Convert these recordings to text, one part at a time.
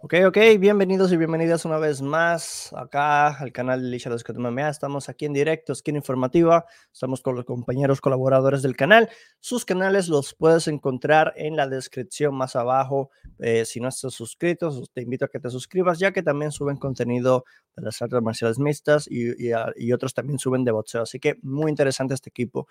Ok, ok, bienvenidos y bienvenidas una vez más acá al canal de Licha de MMA. Estamos aquí en directo, Skin Informativa. Estamos con los compañeros colaboradores del canal. Sus canales los puedes encontrar en la descripción más abajo. Eh, si no estás suscrito, te invito a que te suscribas, ya que también suben contenido de las artes marciales mixtas y, y otros también suben de boxeo. Así que muy interesante este equipo.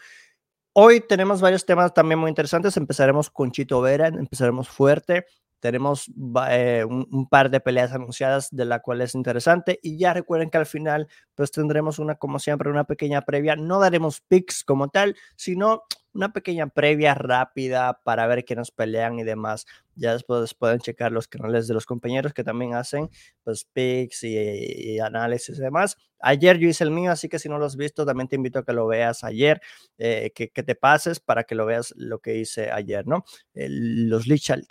Hoy tenemos varios temas también muy interesantes. Empezaremos con Chito Vera, empezaremos fuerte. Tenemos eh, un, par de peleas anunciadas de la cual es interesante y ya recuerden que al final pues tendremos una como siempre una pequeña previa, no daremos picks como tal, sino una pequeña previa rápida para ver quiénes pelean y demás. Ya después pueden checar los canales de los compañeros que también hacen pues picks y, análisis y demás. Ayer yo hice el mío, así que si no lo has visto, también te invito a que lo veas ayer, eh, que, te pases para que lo veas lo que hice ayer, ¿no? los Lichal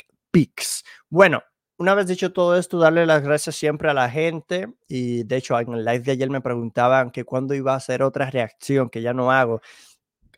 bueno, una vez dicho todo esto, darle las gracias siempre a la gente y de hecho en el live de ayer me preguntaban que cuándo iba a hacer otra reacción que ya no hago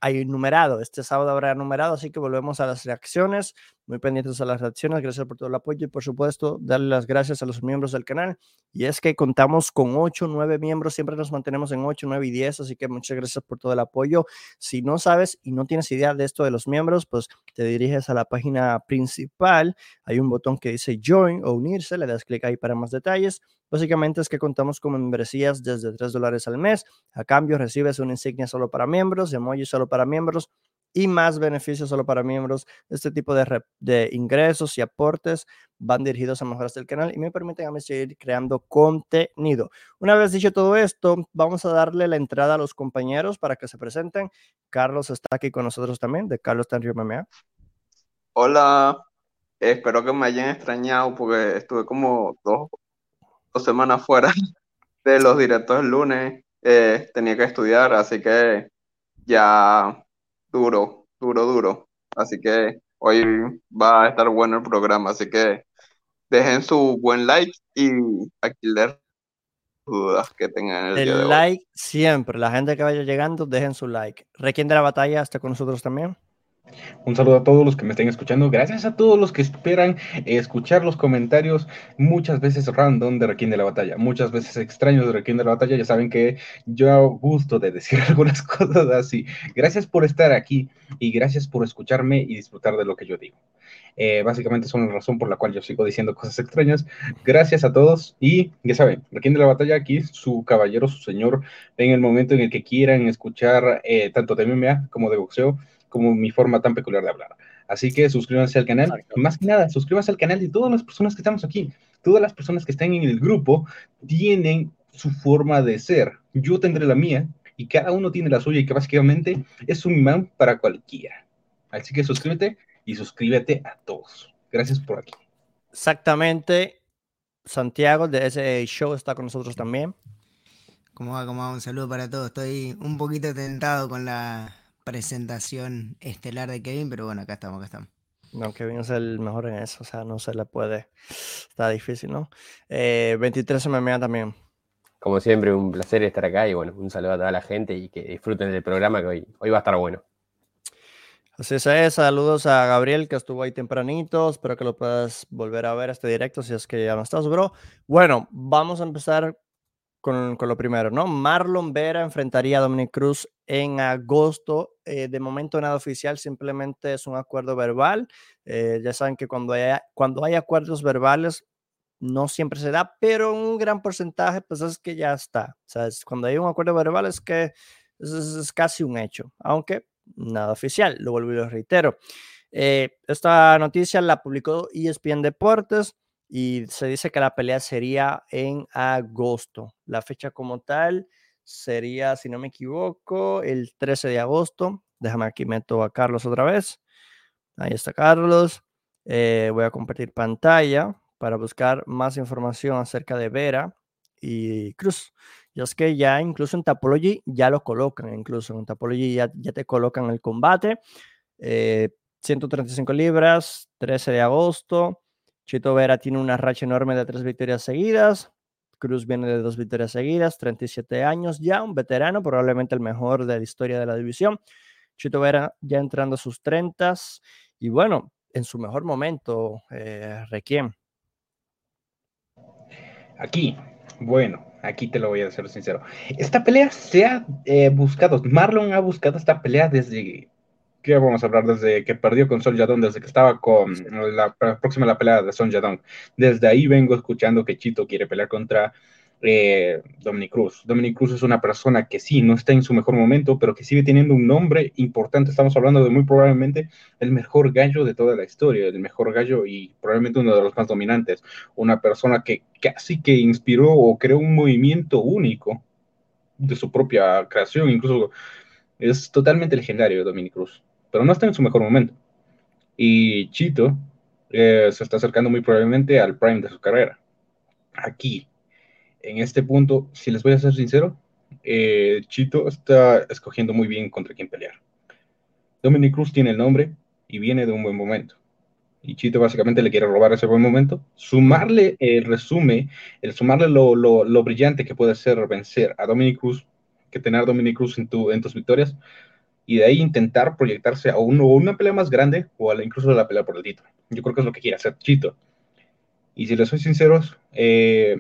hay numerado. Este sábado habrá numerado, así que volvemos a las reacciones. Muy pendientes a las reacciones. Gracias por todo el apoyo y, por supuesto, darle las gracias a los miembros del canal. Y es que contamos con 8, 9 miembros. Siempre nos mantenemos en 8, 9 y 10. Así que muchas gracias por todo el apoyo. Si no sabes y no tienes idea de esto de los miembros, pues te diriges a la página principal. Hay un botón que dice Join o unirse. Le das clic ahí para más detalles. Básicamente es que contamos con membresías desde 3 dólares al mes. A cambio recibes una insignia solo para miembros, emoji solo para miembros y más beneficios solo para miembros. Este tipo de, de ingresos y aportes van dirigidos a mejoras del canal y me permiten a mí seguir creando contenido. Una vez dicho todo esto, vamos a darle la entrada a los compañeros para que se presenten. Carlos está aquí con nosotros también, de Carlos Tanrio MMA. Hola, espero que me hayan extrañado porque estuve como dos dos semanas fuera de los directos el lunes. Eh, tenía que estudiar, así que ya duro, duro, duro. Así que hoy va a estar bueno el programa, así que dejen su buen like y aquí les dudas que tengan el, el like siempre, la gente que vaya llegando, dejen su like. Requiem de la batalla está con nosotros también. Un saludo a todos los que me estén escuchando. Gracias a todos los que esperan escuchar los comentarios, muchas veces random de Requiem de la Batalla, muchas veces extraños de Requiem de la Batalla. Ya saben que yo gusto de decir algunas cosas así. Gracias por estar aquí y gracias por escucharme y disfrutar de lo que yo digo. Eh, básicamente son la razón por la cual yo sigo diciendo cosas extrañas. Gracias a todos y ya saben, Requiem de la Batalla aquí, su caballero, su señor, en el momento en el que quieran escuchar eh, tanto de MMA como de boxeo como mi forma tan peculiar de hablar. Así que suscríbanse al canal. Más que nada, suscríbanse al canal de todas las personas que estamos aquí. Todas las personas que están en el grupo tienen su forma de ser. Yo tendré la mía y cada uno tiene la suya y que básicamente es un imán para cualquiera. Así que suscríbete y suscríbete a todos. Gracias por aquí. Exactamente. Santiago de ese show está con nosotros también. ¿Cómo va? ¿Cómo va? Un saludo para todos. Estoy un poquito tentado con la presentación estelar de Kevin, pero bueno, acá estamos, acá estamos. No, Kevin es el mejor en eso, o sea, no se le puede. Está difícil, ¿no? Eh, 23 MMA también. Como siempre, un placer estar acá y bueno, un saludo a toda la gente y que disfruten del programa que hoy, hoy va a estar bueno. Así es, saludos a Gabriel que estuvo ahí tempranito, espero que lo puedas volver a ver este directo si es que ya no estás, bro. Bueno, vamos a empezar con, lo primero, ¿no? Marlon Vera enfrentaría a Dominic Cruz en agosto. Eh, de momento nada oficial, simplemente es un acuerdo verbal. Eh, ya saben que cuando cuando hay acuerdos verbales no siempre se da, pero un gran porcentaje pues es que ya está. O sea, cuando hay un acuerdo verbal es que es, casi un hecho, aunque nada oficial, lo vuelvo y lo reitero. Eh, esta noticia la publicó ESPN Deportes y se dice que la pelea sería en agosto. La fecha como tal sería, si no me equivoco, el 13 de agosto. Déjame aquí meto a Carlos otra vez. Ahí está Carlos. Eh, voy a compartir pantalla para buscar más información acerca de Vera y Cruz. Y es que ya incluso en Tapology ya lo colocan, incluso en Tapology ya, ya te colocan el combate. 135 eh, libras, 13 de agosto. Chito Vera tiene una racha enorme de tres victorias seguidas. Cruz viene de dos victorias seguidas, 37 años ya, un veterano, probablemente el mejor de la historia de la división. Chito Vera ya entrando a sus 30 y bueno, en su mejor momento, eh, Requiem. Aquí, bueno, aquí te lo voy a ser sincero. Esta pelea se ha eh, buscado, Marlon ha buscado esta pelea desde, ¿qué vamos a hablar? Desde que perdió con Sol Yadon, desde que estaba con la, próxima la pelea de Son Yadon. Desde ahí vengo escuchando que Chito quiere pelear contra eh, Dominic Cruz. Dominic Cruz es una persona que sí, no está en su mejor momento, pero que sigue teniendo un nombre importante. Estamos hablando de muy probablemente el mejor gallo de toda la historia, el mejor gallo y probablemente uno de los más dominantes. Una persona que casi que inspiró o creó un movimiento único de su propia creación, incluso es totalmente legendario Dominic Cruz, pero no está en su mejor momento. Y Chito eh, se está acercando muy probablemente al prime de su carrera. Aquí, en este punto, si les voy a ser sincero, eh, Chito está escogiendo muy bien contra quién pelear. Dominic Cruz tiene el nombre y viene de un buen momento. Y Chito básicamente le quiere robar ese buen momento, sumarle el resumen, el sumarle lo, lo, brillante que puede ser vencer a Dominic Cruz, que tener a Dominic Cruz en, tu, en tus victorias, y de ahí intentar proyectarse a uno, una pelea más grande o a incluso a la pelea por el título. Yo creo que es lo que quiere hacer Chito. Y si les soy sinceros, eh,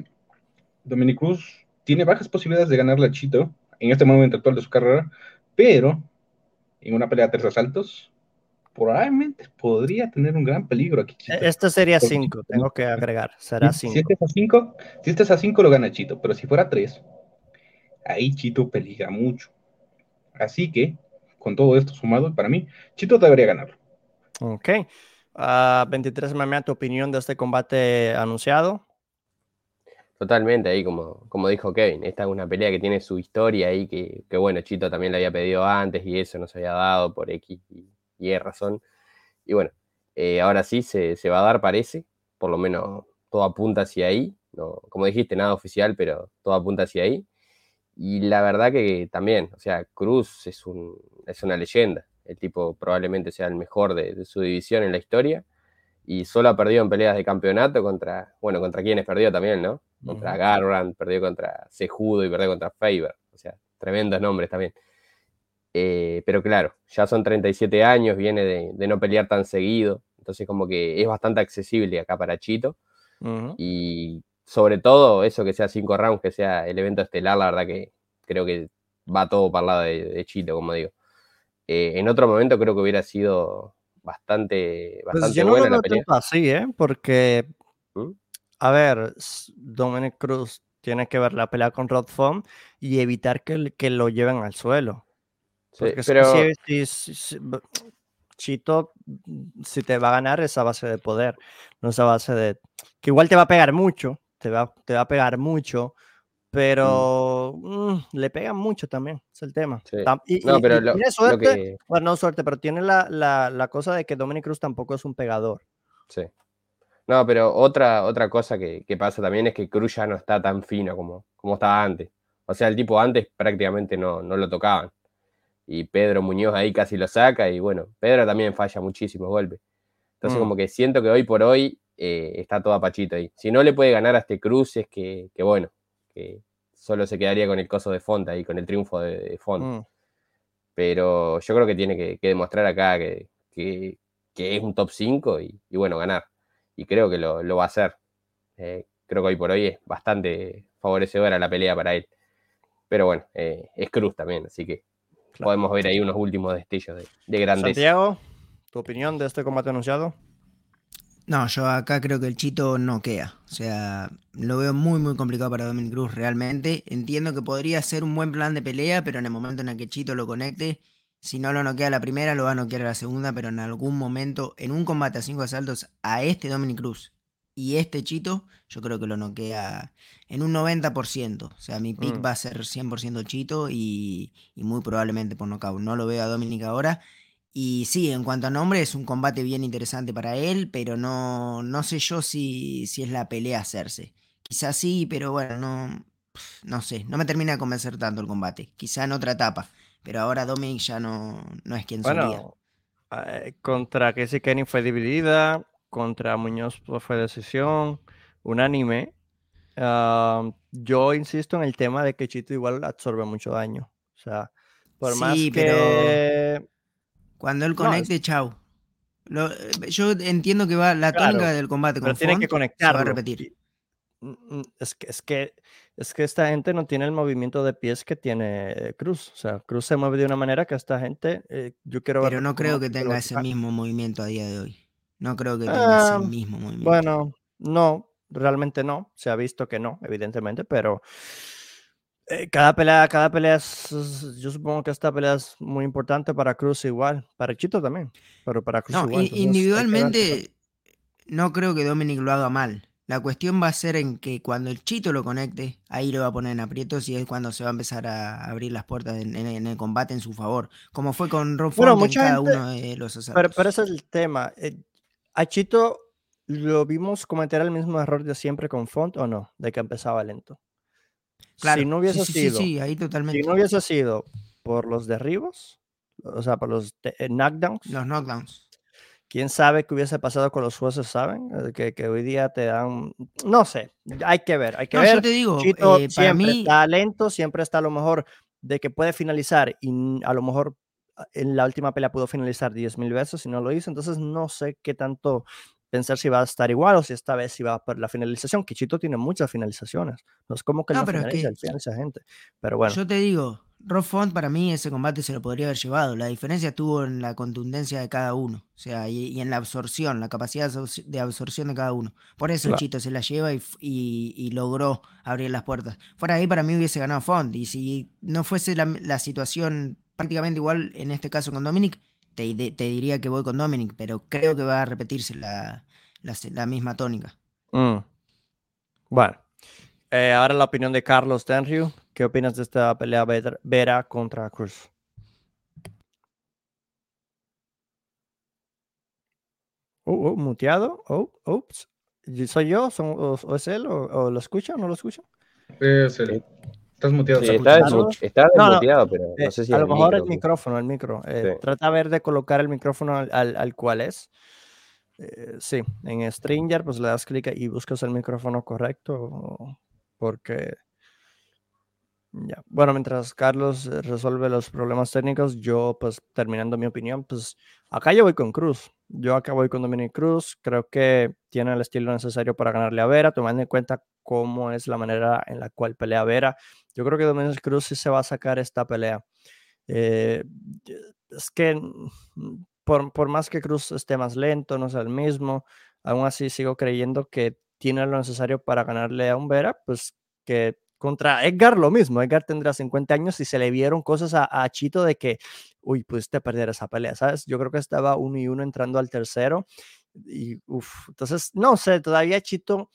Dominic Cruz tiene bajas posibilidades de ganarle a Chito en este momento actual de su carrera, pero en una pelea de tres asaltos, probablemente podría tener un gran peligro aquí. Chito. Este sería cinco, tengo que agregar, será cinco. Si este es a cinco, si este es a cinco lo gana Chito, pero si fuera tres, ahí Chito peligra mucho. Así que, con todo esto sumado, para mí, Chito debería ganarlo. Ok. 23 me tu opinión de este combate anunciado. Totalmente, ahí como, como dijo Kevin, esta es una pelea que tiene su historia ahí, que, que bueno, Chito también le había pedido antes y eso no se había dado por X y, y razón. Y bueno, eh, ahora sí se, se, va a dar, parece, por lo menos todo apunta hacia ahí, no, como dijiste, nada oficial, pero todo apunta hacia ahí. Y la verdad que también, o sea, Cruz es, un, es una leyenda, el tipo probablemente sea el mejor de, de su división en la historia y solo ha perdido en peleas de campeonato contra, bueno, contra quienes perdió también, ¿no? Contra Garbrand, perdió contra Sejudo y perdió contra Faber. O sea, tremendos nombres también. Eh, pero claro, ya son 37 años, viene de, no pelear tan seguido. Entonces, como que es bastante accesible acá para Chito. Y sobre todo, eso que sea cinco rounds, que sea el evento estelar, la verdad que creo que va todo para el lado de, Chito, como digo. Eh, en otro momento creo que hubiera sido bastante, pues bastante buena la pelea. Así, ¿eh? Porque ¿Mm? a ver, Dominic Cruz tiene que ver la pelea con Rod Font y evitar que, que, lo lleven al suelo. Porque pero... si, Chito, si te va a ganar esa base de poder, no esa base de... Que igual te va a pegar mucho, te va, te va a pegar mucho, mm. pero mm, le pegan mucho también, es el tema. Y, no, pero tiene suerte, bueno, no suerte, pero tiene la, la, la cosa de que Dominic Cruz tampoco es un pegador. Sí. No, pero otra, otra cosa que, pasa también es que Cruz ya no está tan fino como, como estaba antes. O sea, el tipo antes prácticamente no, no lo tocaban. Y Pedro Muñoz ahí casi lo saca y bueno, Pedro también falla muchísimos golpes. Entonces mm. como que siento que hoy por hoy eh, está todo apachito ahí. Si no le puede ganar a este Cruz es que, bueno, que solo se quedaría con el coso de Fonta y con el triunfo de, Fonta. Mm. Pero yo creo que tiene que, demostrar acá que, es un top 5 y bueno, ganar y creo que lo, va a hacer. Eh, creo que hoy por hoy es bastante favorecedora la pelea para él. Pero bueno, eh, es Cruz también, así que podemos ver ahí unos últimos destellos de, de grandeza. Santiago, ¿tu opinión de este combate anunciado? No, yo acá creo que el Chito no queda. O sea, lo veo muy, muy complicado para Dominic Cruz realmente. Entiendo que podría ser un buen plan de pelea, pero en el momento en el que Chito lo conecte, si no lo noquea la primera, lo va a noquear a la segunda, pero en algún momento, en un combate a cinco asaltos, a este Dominic Cruz y este Chito, yo creo que lo noquea en un 90%. O sea, mi pick mm. va a ser 100% Chito y, muy probablemente por nocaut. No lo veo a Dominic ahora. Y sí, en cuanto a nombre, es un combate bien interesante para él, pero no, no sé yo si, si es la pelea hacerse. Quizás sí, pero bueno, no, no sé, no me termina de convencer tanto el combate. Quizá en otra etapa. Pero ahora Dominic ya no, no es quien bueno, eh, contra Casey Kenny fue dividida, contra Muñoz fue decisión, unánime. yo insisto en el tema de que Chito igual absorbe mucho daño. O sea, por más que... Pero cuando él conecte, chau. Eh, yo entiendo que va la tónica del combate con pero tiene que conectar. a repetir. Mm, mm, Es que, es que, es que esta gente no tiene el movimiento de pies que tiene Cruz. O sea, Cruz se mueve de una manera que esta gente, eh, yo quiero ver Pero no creo que lo tenga ese va- mismo movimiento a día de hoy. No creo que tenga Ah, ese mismo movimiento. Bueno, no, realmente no. Se ha visto que no, evidentemente, pero eh, cada pelea, cada pelea es, yo supongo que esta pelea es muy importante para Cruz igual, para Chito también, pero para Cruz No, igual. entonces individualmente no creo que Dominic lo haga mal. La cuestión va a ser en que cuando el Chito lo conecte, ahí lo va a poner en aprietos y es cuando se va a empezar a abrir las puertas en, en- en el combate en su favor. Como fue con Rob Bueno, en cada gente- uno de los Pero, asaltos. pero ese es el tema. eh, a Chito lo vimos cometer el mismo error de siempre con Font o no, de que empezaba lento. Claro, si no hubiese sí, sí, sido, sí, ahí si totalmente. no hubiese sido por los derribos, o sea, por los eh, knockdowns, Los knockdowns. quién sabe qué hubiese pasado con los jueces, ¿saben? Eh, Que, que hoy día te dan, no sé, hay que ver, hay que No, ver. yo te digo, Chito eh, para siempre mí, está lento, siempre está a lo mejor de que puede finalizar y a lo mejor a- en la última pelea pudo finalizar 10.000 veces y no lo hizo, entonces no sé qué tanto pensar si va a estar igual o si esta vez si va por la finalización, que Chito tiene muchas finalizaciones, no es como que No, pero es finaliza, que- él finaliza gente, pero bueno, yo te digo, Rob Font para mí ese combate se lo podría haber llevado. La diferencia estuvo en la contundencia de cada uno. O sea, y, y en la absorción, la capacidad de absor- de absorción de cada uno. Por eso Claro. Chito se la lleva y, y- y logró abrir las puertas. Fuera ahí para mí hubiese ganado Font. Y si no fuese la, la situación prácticamente igual en este caso con Dominic, te, diría que voy con Dominic. Pero creo que va a repetirse la, la se- la misma tónica. mm. bueno. Eh, ahora la opinión de Carlos Tenryu, ¿qué opinas de esta pelea Vera- contra Cruz? Oh, oh, muteado. Oh. ¿Y ¿Soy yo? ¿Son- o, o es él? ¿O, o lo escucha o no lo escucha? Es el- Estás muteado. Sí, está, está No, pero Eh, no sé si a lo el mejor el micro, micrófono, el micro. eh, Sí. Trata a ver de colocar el micrófono al, al- al cual es. Eh, sí, en Stringer, pues le das clic y buscas el micrófono correcto, porque. Ya. Bueno, mientras Carlos resuelve los problemas técnicos, yo, pues terminando mi opinión, pues acá yo voy con Cruz. Yo acá voy con Dominic Cruz. Creo que tiene el estilo necesario para ganarle a Vera, tomando en cuenta cómo es la manera en la cual pelea Vera. Yo creo que Dominic Cruz sí se va a sacar esta pelea. Eh, es que mm, por, por más que Cruz esté más lento, no sea el mismo, aún así sigo creyendo que tiene lo necesario para ganarle a un Vera, pues que contra Edgar lo mismo. Edgar tendrá 50 años y se le vieron cosas a, a Chito de que, uy, pudiste perder esa pelea, ¿sabes? Yo creo que estaba uno y uno entrando al tercero. Y, uff, entonces, no sé, todavía Chito,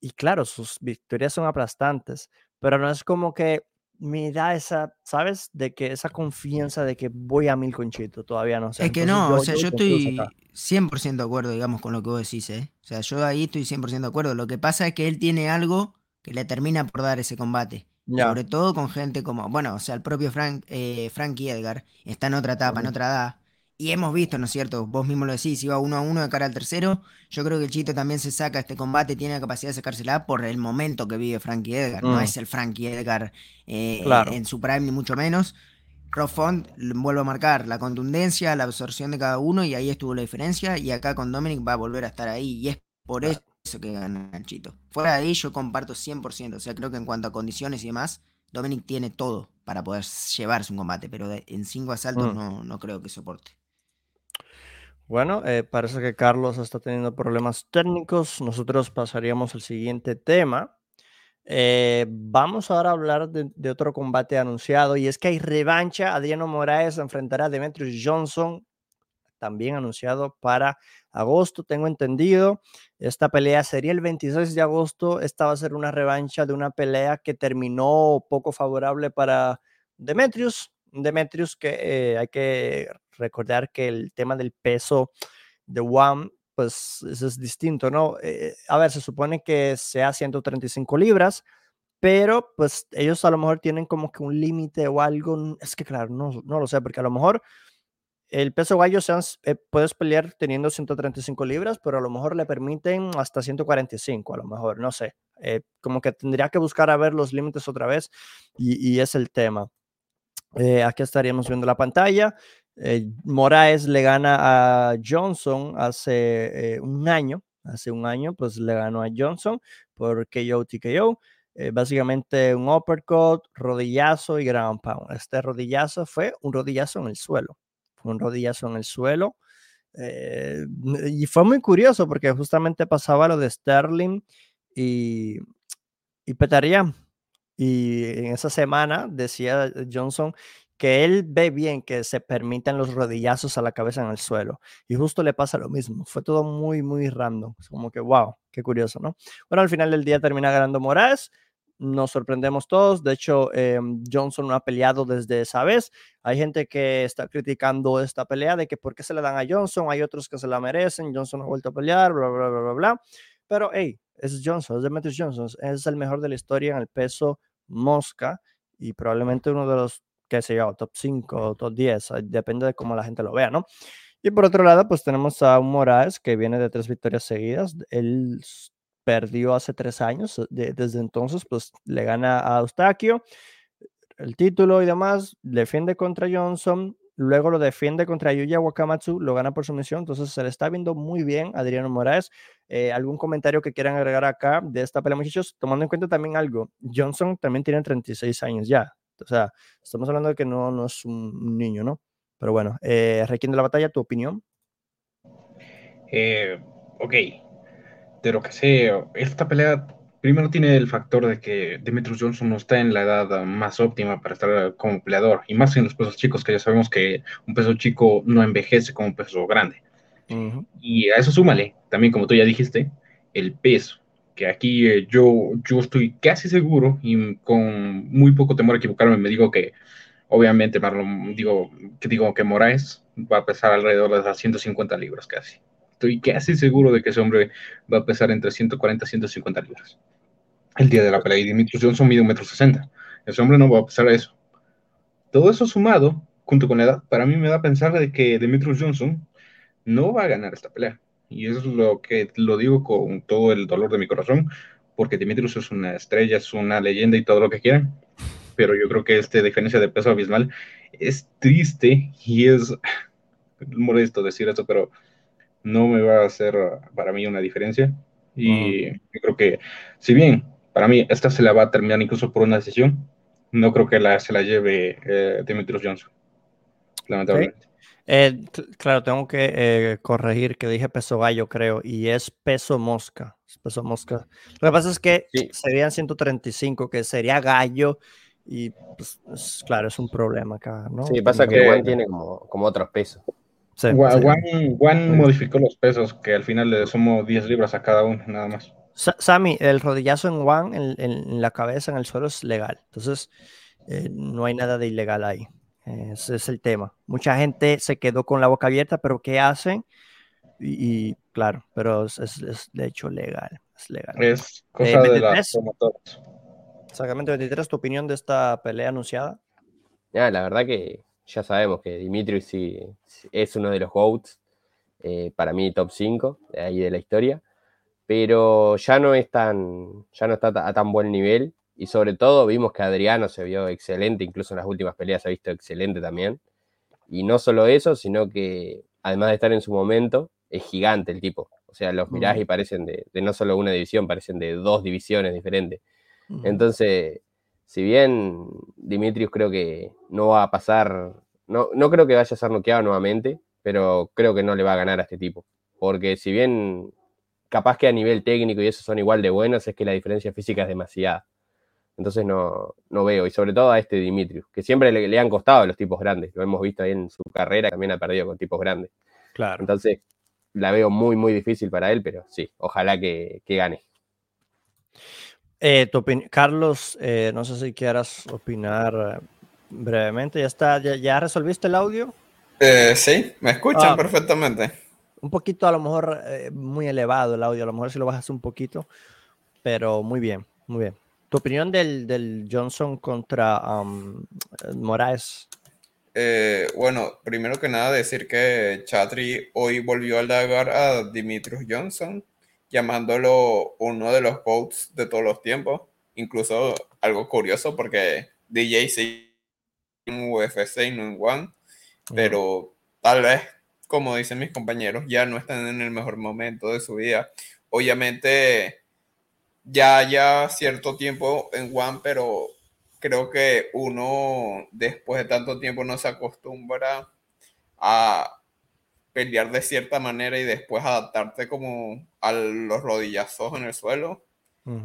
y claro, sus victorias son aplastantes, pero no es como que me da esa, ¿sabes? De que esa confianza de que voy a mil con Chito, todavía no sé. Es que Entonces, no, o sea, yo Cruz estoy acá. 100% de acuerdo, digamos, con lo que vos decís, ¿eh? O sea, yo ahí estoy 100% de acuerdo. Lo que pasa es que él tiene algo que le termina por dar ese combate. Sobre todo con gente como, bueno, o sea, el propio Frank, eh, Frankie Edgar está en otra etapa, en otra edad. Y hemos visto, ¿no es cierto? Vos mismo lo decís, iba uno a uno de cara al tercero. Yo creo que el Chito también se saca este combate, tiene la capacidad de sacársela por el momento que vive Frankie Edgar. No Mm. es el Frankie Edgar eh, Claro. en su prime, ni mucho menos. L- vuelvo a marcar, la contundencia, la absorción de cada uno, y ahí estuvo la diferencia. Y acá con Dominic va a volver a estar ahí, y es por Claro. Eso que gana el Chito. Fuera de ahí, yo comparto 100%. O sea, creo que en cuanto a condiciones y demás, Dominic tiene todo para poder llevarse un combate, pero en cinco asaltos Mm. no, no creo que soporte. Bueno, eh, parece que Carlos está teniendo problemas técnicos. Nosotros pasaríamos al siguiente tema. Eh, vamos ahora a hablar de, de otro combate anunciado y es que hay revancha. Adriano Moraes enfrentará a Demetrius Johnson, también anunciado para agosto, tengo entendido. Esta pelea sería el 26 de agosto. Esta va a ser una revancha de una pelea que terminó poco favorable para Demetrius. Demetrius que eh, hay que recordar que el tema del peso de One, pues eso es distinto, ¿no? Eh, a ver, se supone que sea 135 libras, pero pues ellos a lo mejor tienen como que un límite o algo. Es que claro, no, no lo sé, porque a lo mejor el peso gallo sean, s- eh, puedes pelear teniendo 135 libras, pero a lo mejor le permiten hasta 145, a lo mejor, no sé. Eh, como que tendría que buscar a ver los límites otra vez y, es el tema. Eh, aquí estaríamos viendo la pantalla. Eh, Moraes le gana a Johnson hace eh, un año, hace un año, pues le ganó a Johnson por KO TKO. Básicamente un uppercut, rodillazo y ground pound. Este rodillazo fue un rodillazo en el suelo. Un rodillazo en el suelo. Eh, y fue muy curioso porque justamente pasaba lo de Sterling y, y. Y en esa semana decía Johnson que él ve bien que se permitan los rodillazos a la cabeza en el suelo. Y justo le pasa lo mismo. Fue todo muy, muy random. Como que, wow, qué curioso, ¿no? Bueno, al final del día termina ganando Moraes. Nos sorprendemos todos. De hecho, em, Johnson no ha peleado desde esa vez. Hay gente que está criticando esta pelea de que por qué se le dan a Johnson. Hay otros que se la merecen. Johnson ha vuelto a pelear, bla, bla, bla, bla, bla. Pero, hey, es Johnson, es Demetrius Johnson. Es el mejor de la historia en el peso mosca y probablemente uno de los qué sé yo, top 5, top 10, depende de cómo la gente lo vea, ¿no? Y por otro lado, pues tenemos a un Moraes que viene de tres victorias seguidas. Él perdió hace tres años, desde entonces, pues le gana a Eustaquio el título y demás, defiende contra Johnson, luego lo defiende contra Yuya Wakamatsu, lo gana por sumisión, entonces se le está viendo muy bien Adriano Moraes. Eh, ¿Algún comentario que quieran agregar acá de esta pelea, muchachos? Tomando en cuenta también algo, Johnson también tiene 36 años ya, o sea, estamos hablando de que no, no es un niño, ¿no? Pero bueno, eh, la batalla, ¿tu opinión? Eh, ok, de lo que sé, esta pelea primero tiene el factor de que Demetrius Johnson no está en la edad más óptima para estar como peleador, y más en los pesos chicos, que ya sabemos que un peso chico no envejece como un peso grande. Y a eso súmale, también como tú ya dijiste, el peso que aquí eh, yo, yo estoy casi seguro y con muy poco temor a equivocarme me digo que obviamente Marlon, digo que digo que Moraes va a pesar alrededor de las 150 libras casi. Estoy casi seguro de que ese hombre va a pesar entre 140 y 150 libras. El día de la pelea y Dimitrios Johnson mide un metro sesenta. Ese hombre no va a pesar eso. Todo eso sumado, junto con la edad, para mí me da a pensar de que Dimitrios Johnson no va a ganar esta pelea. Y eso es lo que lo digo con todo el dolor de mi corazón, porque Dimitrios es una estrella, es una leyenda y todo lo que quieran. Pero yo creo que esta diferencia de peso abismal es triste y es molesto decir esto, pero no me va a hacer para mí una diferencia. Y yo creo que, si bien para mí esta se la va a terminar incluso por una decisión, no creo que la, se la lleve eh, Dimitrios Johnson, lamentablemente. Eh, claro, tengo que eh, corregir que dije peso gallo, creo, y es peso mosca. peso mosca. Lo que pasa es que serían 135, que sería gallo, y pues, claro, es un problema acá, ¿no? Sí, pasa que Juan tiene como, como otros pesos. Juan, modificó los pesos, que al final le sumo 10 libras a cada uno, nada más. Sammy, el rodillazo en Juan, en, la cabeza, en el suelo, es legal. Entonces, eh, no hay nada de ilegal ahí. Ese es el tema. Mucha gente se quedó con la boca abierta, pero ¿qué hacen? Y, claro, pero es, de hecho legal. Es legal. Es cosa de las Exactamente, 23, ¿tu opinión de esta pelea anunciada? Ya, la verdad que ya sabemos que Dimitri sí, es uno de los GOATs, eh, para mí top 5 de ahí de la historia, pero ya no es tan, ya no está a tan buen nivel y sobre todo vimos que Adriano se vio excelente, incluso en las últimas peleas se ha visto excelente también. Y no solo eso, sino que además de estar en su momento, es gigante el tipo. O sea, los mirás y parecen de, no solo una división, parecen de dos divisiones diferentes. Entonces, si bien Dimitrius creo que no va a pasar, no, no creo que vaya a ser noqueado nuevamente, pero creo que no le va a ganar a este tipo. Porque si bien capaz que a nivel técnico y eso son igual de buenos, es que la diferencia física es demasiada. Entonces no, no veo, y sobre todo a este Dimitrius, que siempre le, han costado a los tipos grandes, lo hemos visto ahí en su carrera, también ha perdido con tipos grandes. Claro. Entonces la veo muy, muy difícil para él, pero sí, ojalá que, gane. Eh, Carlos, eh, no sé si quieras opinar eh, brevemente. ¿Ya está? ¿Ya, resolviste el audio? sí, me escuchan ah, perfectamente. Un poquito, a lo mejor, muy elevado el audio. A lo mejor si lo bajas un poquito, pero muy bien, muy bien. ¿Tu opinión del, Johnson contra um, Moraes? Eh, bueno, primero que nada decir que Chatri hoy volvió a halagar a Dimitrius Johnson, llamándolo uno de los GOATs de todos los tiempos. Incluso algo curioso porque DJ sí en UFC y no en One, pero tal vez, como dicen mis compañeros, ya no están en el mejor momento de su vida obviamente ya ya cierto tiempo en One, pero creo que uno después de tanto tiempo no se acostumbra a pelear de cierta manera y después adaptarte como a los rodillazos en el suelo.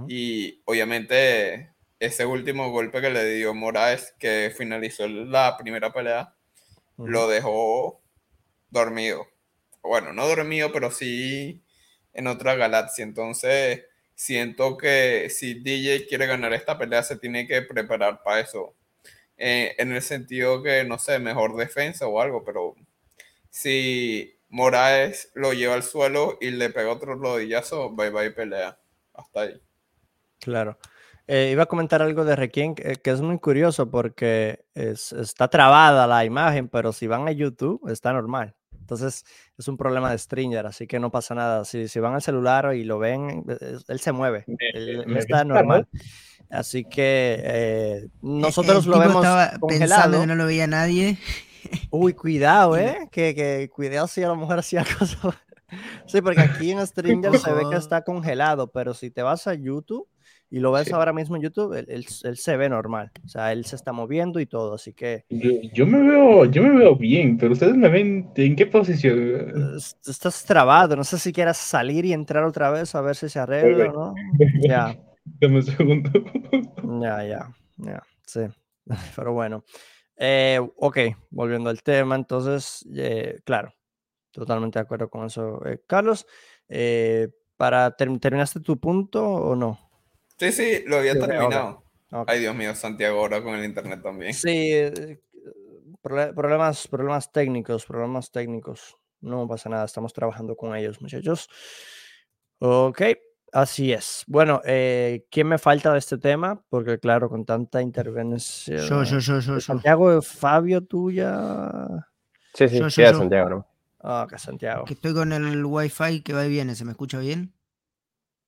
Y obviamente ese último golpe que le dio Moraes, que finalizó la primera pelea, lo dejó dormido. Bueno, no dormido, pero sí en otra galaxia. Entonces, siento que si DJ quiere ganar esta pelea, se tiene que preparar para eso. Eh, en el sentido que, no sé, mejor defensa o algo, pero si Moraes lo lleva al suelo y le pega otro rodillazo, bye bye pelea. Hasta ahí. Claro. Eh, iba a comentar algo de Requiem que, es muy curioso porque está trabada la imagen, pero si van a YouTube está normal. Entonces es un problema de Stringer, así que no pasa nada. Si, si van al celular y lo ven, e, él se mueve, él, está normal. Así que eh, nosotros lo vemos congelado. que no lo veía nadie. Uy, cuidado, ¿eh? Que, que cuidado si a lo mejor hacía cosas. sí, porque aquí en Stringer se ve que está congelado, pero si te vas a YouTube y lo ves ahora mismo en YouTube, él, se ve normal. O sea, él se está moviendo y todo, así que... Yo, me veo, yo me veo bien, pero ustedes me ven en qué posición. Estás trabado, no sé si quieras salir y entrar otra vez a ver si se arregla o no. Ya. Dame un segundo. Ya, ya, ya, sí. Pero bueno. Eh, ok, volviendo al tema, entonces, eh, claro, totalmente de acuerdo con eso. Eh, Carlos, para ¿terminaste tu punto o no? Sí, sí, lo había terminado. Ay, Dios mío, Santiago, ahora con el internet también. Sí, eh, problemas, problemas técnicos, problemas técnicos. No pasa nada, estamos trabajando con ellos, muchachos. Ok, así es. Bueno, eh, ¿quién me falta de este tema? Porque claro, con tanta intervención. Yo, yo, yo, yo. Santiago, Fabio, tuya. Sí, sí, sí, Santiago, ¿no? Ah, que Santiago. Que estoy con el wifi que va y viene, ¿se me escucha bien?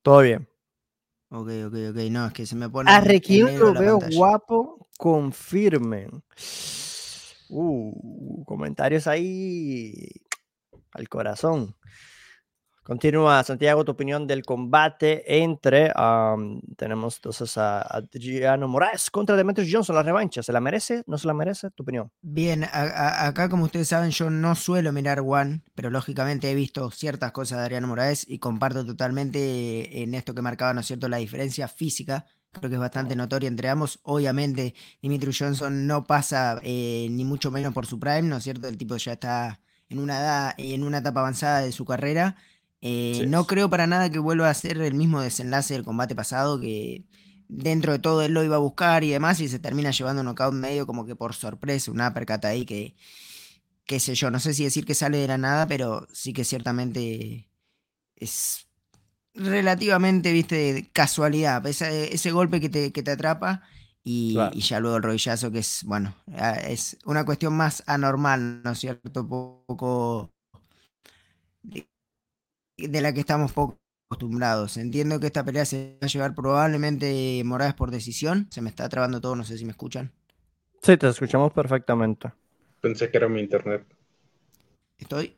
Todo bien. Ok, ok, ok. No, es que se me pone. A lo veo guapo, confirmen. Uh, comentarios ahí al corazón. Continúa, Santiago, tu opinión del combate entre. tenemos entonces a Adriano Moraes contra Demetrius Johnson, la revancha. ¿Se la merece? ¿No se la merece? ¿Tu opinión? Bien, acá, como ustedes saben, yo no suelo mirar One, pero lógicamente he visto ciertas cosas de Adriano Moraes y comparto totalmente en esto que marcaba, ¿no es cierto?, la diferencia física. Creo que es bastante notoria entre ambos. Obviamente, Demetrius Johnson no pasa eh, ni mucho menos por su prime, ¿no es cierto? El tipo ya está en una edad, en una etapa avanzada de su carrera eh, no creo para nada que vuelva a ser el mismo desenlace del combate pasado, que dentro de todo él lo iba a buscar y demás, y se termina llevando un knockout medio como que por sorpresa, una percata ahí que, qué sé yo, no sé si decir que sale de la nada, pero sí que ciertamente es relativamente, viste, casualidad, ese, ese golpe que te, que te atrapa. Y, ya luego el rodillazo, que es, bueno, es una cuestión más anormal, ¿no es cierto? Poco de la que estamos poco acostumbrados. Entiendo que esta pelea se va a llevar probablemente Morales por decisión. Se me está trabando todo, no sé si me escuchan. Sí, te escuchamos perfectamente. Pensé que era mi internet. ¿Estoy?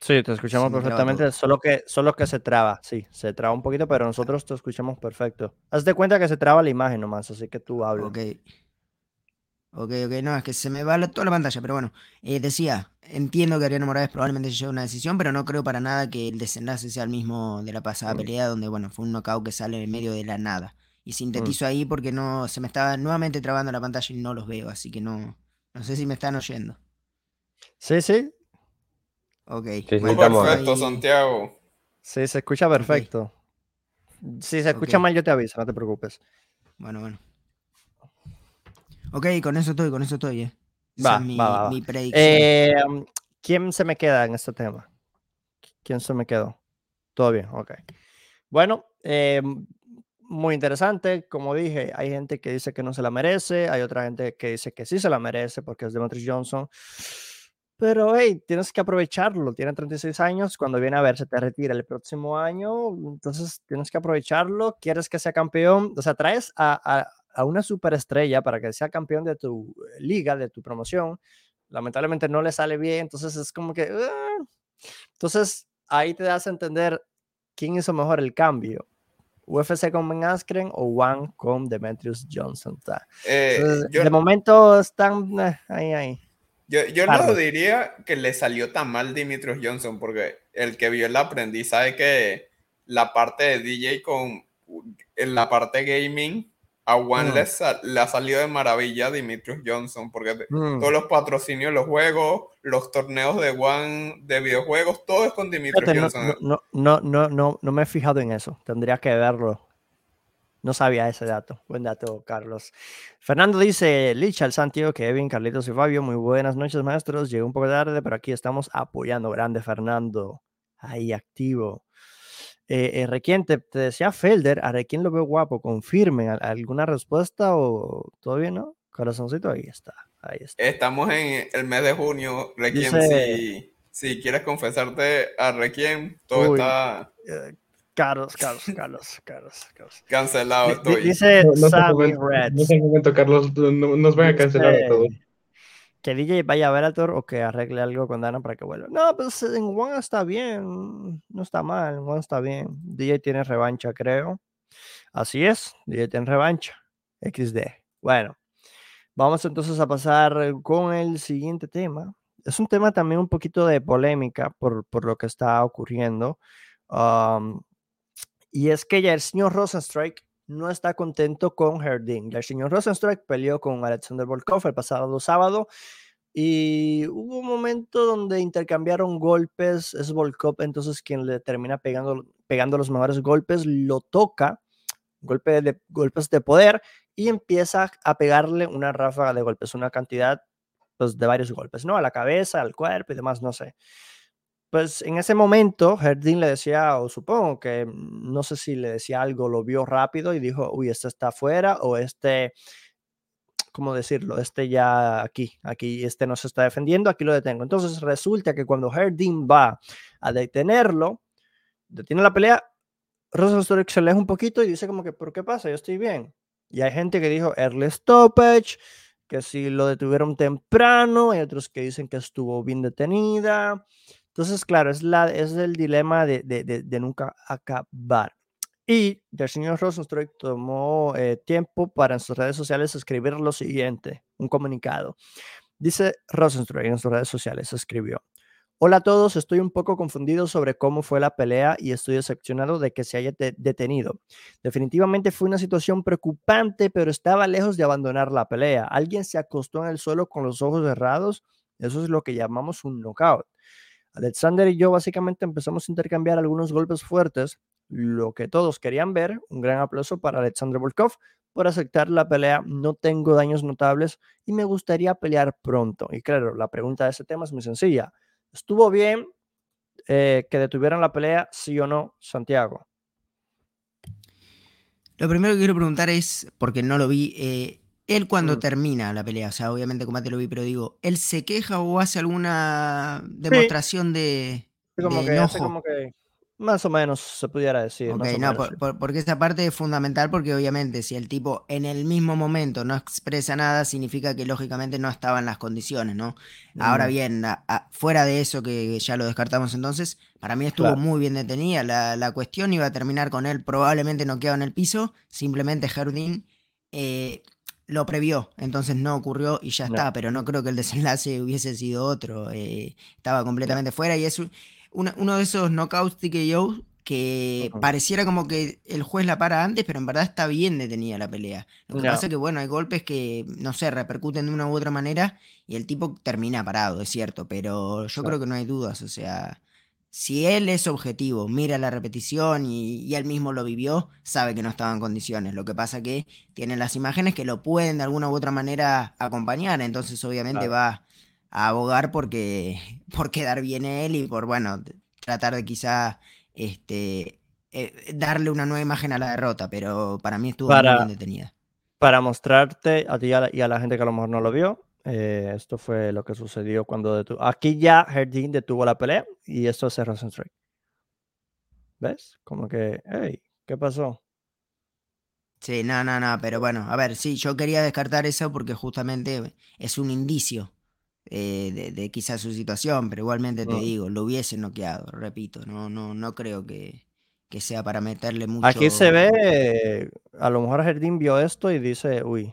Sí, te escuchamos perfectamente, solo que, solo que se traba, sí, se traba un poquito, pero nosotros te escuchamos perfecto. Haz de cuenta que se traba la imagen nomás, así que tú hablas. Ok. Ok, ok, no, es que se me va toda la pantalla, pero bueno, eh, decía, entiendo que Ariano Morales probablemente se lleve una decisión, pero no creo para nada que el desenlace sea el mismo de la pasada mm. pelea, donde, bueno, fue un knockout que sale en medio de la nada. Y sintetizo mm. ahí porque no se me estaba nuevamente trabando la pantalla y no los veo, así que no, no sé si me están oyendo. Sí, sí. Ok. perfecto, Santiago. Sí, se escucha perfecto. Si se escucha mal, yo te aviso, no te preocupes. Bueno, bueno. Ok, con eso estoy, con eso estoy. Eh. va, va, mi, predicción. Eh, ¿Quién se me queda en este tema? ¿Quién se me quedó? Todo bien, ok. Bueno, eh, muy interesante. Como dije, hay gente que dice que no se la merece, hay otra gente que dice que sí se la merece porque es Demetrius Johnson. Pero, hey, tienes que aprovecharlo. Tiene 36 años. Cuando viene a ver, se te retira el próximo año. Entonces, tienes que aprovecharlo. Quieres que sea campeón. O sea, traes a, a una superestrella para que sea campeón de tu eh, liga, de tu promoción, lamentablemente no le sale bien, entonces es como que... Ah". Entonces ahí te das a entender ¿quién hizo mejor el cambio? UFC con Ben Askren o One con Demetrius Johnson. Eh, de momento están eh, ahí, ahí. Yo, yo no diría que le salió tan mal Demetrius Johnson, porque el que vio el aprendiz sabe que la parte de DJ con en la parte gaming a mm. le, ha salido de maravilla a Dimitrius Johnson, porque mm. todos los patrocinios, los juegos, los torneos de One de videojuegos, todo es con Dimitrius Johnson. No, no, no, no, no, me he fijado en eso. Tendría que verlo. No sabía ese dato. Buen dato, Carlos. Fernando dice, Licha, el Santiago, Kevin, Carlitos y Fabio, muy buenas noches, maestros. Llegué un poco tarde, pero aquí estamos apoyando. Grande, Fernando. Ahí activo. Eh, eh, Requien, te, decía Felder, a Requien lo veo guapo, confirmen alguna respuesta o todavía no. Corazoncito, ahí está, ahí está. Estamos en el mes de junio, Requiem, si, si, quieres confesarte a Requiem, todo está... Eh, Carlos, Carlos, Carlos, Carlos, Carlos. Cancelado estoy. Dice Sammy Red. No sé momento, Carlos, nos van a cancelar a todos que DJ vaya a ver Thor o que arregle algo con Dana para que vuelva. No, pues en One está bien, no está mal, en One está bien. DJ tiene revancha, creo. Así es, DJ tiene revancha. XD. Bueno, vamos entonces a pasar con el siguiente tema. Es un tema también un poquito de polémica por, por lo que está ocurriendo. y es que ya el señor Rosenstrike no está contento con Herding. El señor Rosenstrike peleó con Alexander Volkov el pasado sábado y hubo un momento donde intercambiaron golpes. Es Volkov entonces quien le termina pegando, pegando los mejores golpes, lo toca, golpe de, golpes de poder y empieza a pegarle una ráfaga de golpes, una cantidad pues, de varios golpes, ¿no? A la cabeza, al cuerpo y demás, no sé pues en ese momento Herdin le decía, o supongo que mm, no sé si le decía algo, lo vio rápido y dijo, uy, este está afuera o este, ¿cómo decirlo? Este ya aquí, aquí, este no se está defendiendo, aquí lo detengo. Entonces resulta que cuando Herdin va a detenerlo, detiene la pelea, Rosenstruck se aleja un poquito y dice como que, ¿por qué pasa? Yo estoy bien. Y hay gente que dijo early stoppage, que si lo detuvieron temprano, hay otros que dicen que estuvo bien detenida. Entonces, claro, es, la, es el dilema de, de, de, nunca acabar. Y el señor Rosenstruck tomó eh, tiempo para en sus redes sociales escribir lo siguiente, un comunicado. Dice Rosenstruck en sus redes sociales, escribió, Hola a todos, estoy un poco confundido sobre cómo fue la pelea y estoy decepcionado de que se haya detenido. Definitivamente fue una situación preocupante, pero estaba lejos de abandonar la pelea. Alguien se acostó en el suelo con los ojos cerrados. Eso es lo que llamamos un knockout. Alexander y yo básicamente empezamos a intercambiar algunos golpes fuertes, lo que todos querían ver. Un gran aplauso para Alexander Volkov por aceptar la pelea. No tengo daños notables y me gustaría pelear pronto. Y claro, la pregunta de ese tema es muy sencilla. ¿Estuvo bien eh, que detuvieran la pelea, sí o no, Santiago? Lo primero que quiero preguntar es, porque no lo vi, eh, él cuando mm. termina la pelea, o sea, obviamente combate lo vi, pero digo, ¿él se queja o hace alguna demostración de, como que, enojo? como que más o menos se pudiera decir. no, porque esa parte es fundamental porque obviamente si el tipo en el mismo momento no expresa nada, significa que lógicamente no estaba en las condiciones, ¿no? Ahora mm. bien, fuera de eso que ya lo descartamos entonces, para mí estuvo muy bien detenida. La, la, cuestión iba a terminar con él probablemente no quedado en el piso, simplemente Jardín eh, lo previó, entonces no ocurrió y ya está, pero no creo que el desenlace hubiese sido otro. Eh, estaba completamente fuera y es uno de esos knockouts TKO que pareciera como que el juez la para antes, pero en verdad está bien detenida la pelea. Lo que pasa es que, bueno, hay golpes que, no sé, repercuten de una u otra manera y el tipo termina parado, es cierto, pero yo creo que no hay dudas, o sea, si él es objetivo, mira la repetición y, él mismo lo vivió, sabe que no estaba en condiciones. Lo que pasa que tiene las imágenes que lo pueden de alguna u otra manera acompañar, entonces obviamente va a abogar porque por quedar bien él y por bueno tratar de quizá este eh, darle una nueva imagen a la derrota, pero para mí estuvo muy bien detenida. Para mostrarte a ti y a la gente que a lo mejor no lo vio, eh, esto fue lo que sucedió cuando detuvo. Aquí ya Herdin detuvo la pelea y esto es Rosenstrike. ¿Ves? Como que, hey, ¿qué pasó? Sí, no, no, no, pero bueno, a ver, sí, yo quería descartar eso porque justamente es un indicio eh, de, de, quizás su situación, pero igualmente te mm. digo, lo hubiese noqueado, repito, no, no, no creo que, que sea para meterle mucho. Aquí se ve, a lo mejor Jardín vio esto y dice, uy,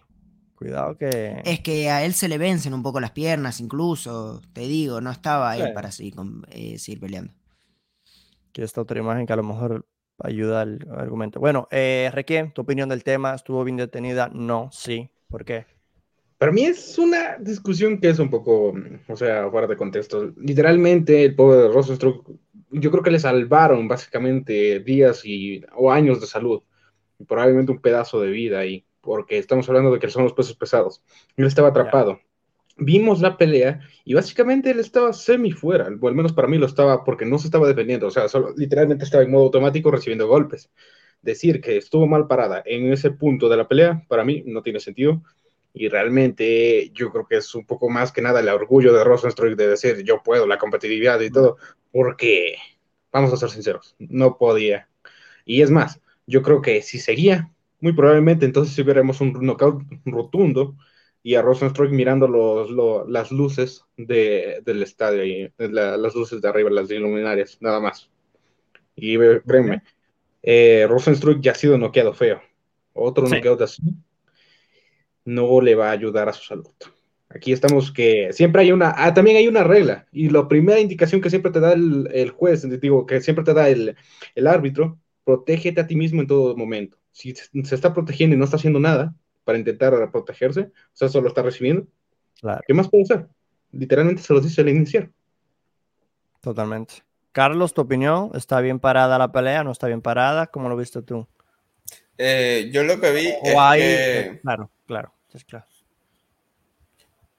cuidado que... Es que a él se le vencen un poco las piernas, incluso, te digo, no estaba él Sí. para con- eh, seguir peleando. Aquí está otra imagen que a lo mejor ayuda al argumento. Bueno, eh, Requiem, tu opinión del tema, ¿estuvo bien detenida? No, sí. ¿Por qué? Para mí es una discusión que es un poco, o sea, fuera de contexto. Literalmente, el pobre de Rosenstruck, yo creo que le salvaron básicamente días y, o años de salud, y probablemente un pedazo de vida ahí, porque estamos hablando de que son los pesos pesados. Él estaba atrapado. Vimos la pelea y básicamente él estaba semi fuera, o al menos para mí lo estaba porque no se estaba defendiendo, o sea, solo, literalmente estaba en modo automático recibiendo golpes. Decir que estuvo mal parada en ese punto de la pelea, para mí no tiene sentido. Y realmente yo creo que es un poco más que nada el orgullo de Rosenstruck de decir yo puedo, la competitividad y todo, porque, vamos a ser sinceros, no podía. Y es más, yo creo que si seguía, muy probablemente entonces sí veremos un knockout rotundo y a Rosenstruck mirando los, lo- las luces de, del estadio, y la- las luces de arriba, las luminarias, nada más. Y créeme, eh, Rosenstruck ya ha sido noqueado feo. Otro Sí. knockout así no le va a ayudar a su salud. Aquí estamos que siempre hay una, ah, también hay una regla, y la primera indicación que siempre te da el, el juez, digo, que siempre te da el, el árbitro, protégete a ti mismo en todo momento. Si se está protegiendo y no está haciendo nada para intentar protegerse, o sea, solo está recibiendo, Claro, ¿qué más puede hacer? Literalmente se los dice al iniciar. totalmente. Carlos, tu opinión, ¿está bien parada la pelea? ¿No está bien parada? ¿Cómo lo viste tú? Eh, yo lo que vi es O hay... que eh, Claro, claro, es claro.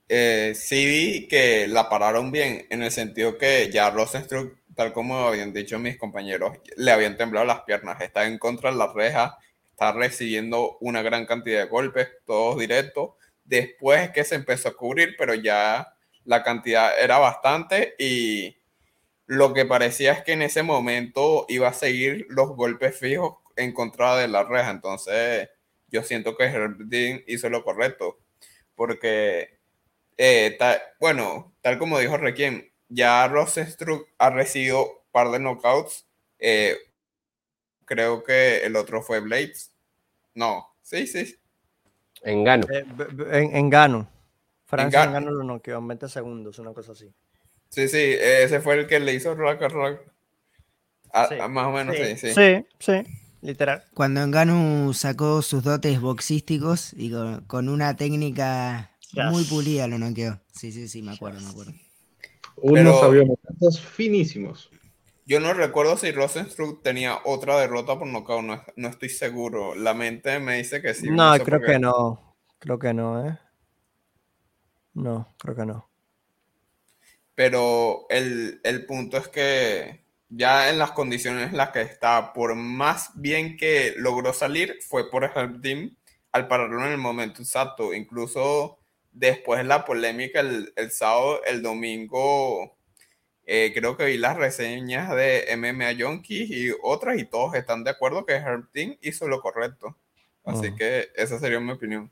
eh, sí vi que la pararon bien, en el sentido que ya Rosenstruck, tal como habían dicho mis compañeros, le habían temblado las piernas, está en contra de la reja, está recibiendo una gran cantidad de golpes, todos directos. Después es que se empezó a cubrir, pero ya la cantidad era bastante y lo que parecía es que en ese momento iba a seguir los golpes fijos en contra de la reja. Entonces, yo siento que Herb hizo lo correcto, porque eh, bueno, tal como dijo Requiem, ya Rosenstruck ha recibido un par de knockouts. eh, creo que el otro fue Blades. No, sí, sí. En gano. Eh, en, en Gano. Francia en Ngannou. Gano lo noqueó en 20 segundos, una cosa así. Sí, sí, ese fue el que le hizo rock a rock. Ah, Sí, ah, más o menos, sí, sí. Sí, sí, literal. Cuando Ngannou sacó sus dotes boxísticos y con, con una técnica muy pulida lo noqueó. Sí, sí, sí, me acuerdo, me acuerdo. Unos aviones finísimos. Yo no recuerdo si Rosenstruck tenía otra derrota por nocaut, no, no estoy seguro. La mente me dice que sí. no, creo que no. Creo que no, ¿eh? No, creo que no. Pero el, el punto es que ya en las condiciones en las que está, por más bien que logró salir, fue por el team al pararlo en el momento exacto. Incluso después de la polémica el, el sábado, el domingo, eh, creo que vi las reseñas de MMA Junkies y otras y todos están de acuerdo que Herb hizo lo correcto. Así Ujú. que esa sería mi opinión.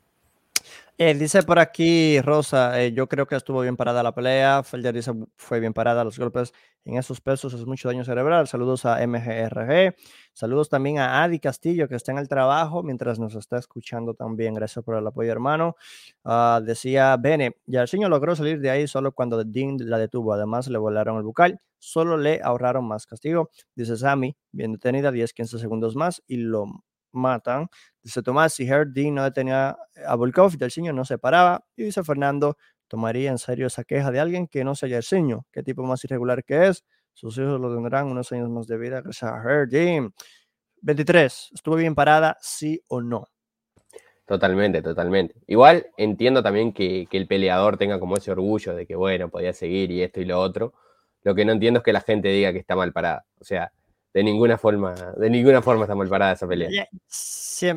Eh, dice por aquí Rosa, eh, yo creo que estuvo bien parada la pelea. Felder dice fue bien parada, los golpes en esos pesos es mucho daño cerebral. Saludos a MGRG. Saludos también a Adi Castillo, que está en el trabajo mientras nos está escuchando también. Gracias por el apoyo, hermano. Ah, decía Bene, ya el señor logró salir de ahí solo cuando Dean la detuvo. Además, le volaron el bucal. Solo le ahorraron más castigo. Dice Sammy, bien detenida, 10-15 segundos más y lo matan. Dice Tomás, si Dean no detenía a Volkov, Yersinio no se paraba. Y dice Fernando, tomaría en serio esa queja de alguien que no sea Yersinio. Qué tipo más irregular que es. Sus hijos lo tendrán unos años más de vida gracias a Dean. 23. ¿Estuvo bien parada? ¿Sí o no? Totalmente, totalmente. Igual entiendo también que, que el peleador tenga como ese orgullo de que, bueno, podía seguir y esto y lo otro. Lo que no entiendo es que la gente diga que está mal parada. O sea, de ninguna forma, de ninguna forma está mal parada esa pelea.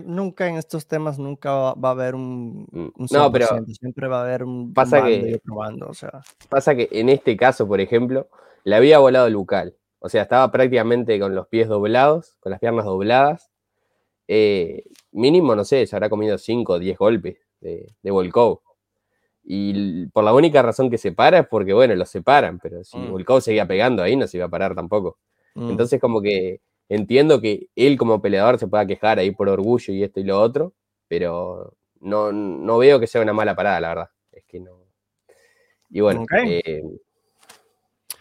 Nunca en estos temas nunca va, va a haber un, Mm, un no, pero 100%, siempre va a haber un, pasa que- o sea, Pasa que en este caso, por ejemplo, le había volado el bucal. O sea, estaba prácticamente con los pies doblados, con las piernas dobladas. Eh, mínimo, no sé, se habrá comido 5 o 10 golpes de, de Volkov. Y por la única razón que se para es porque, bueno, los separan, pero si Mm. Volkov seguía pegando ahí, no se iba a parar tampoco. Mm, Entonces, como que entiendo que él como peleador se pueda quejar ahí por orgullo y esto y lo otro, pero no, no veo que sea una mala parada, la verdad. Es que no. Y bueno, eh,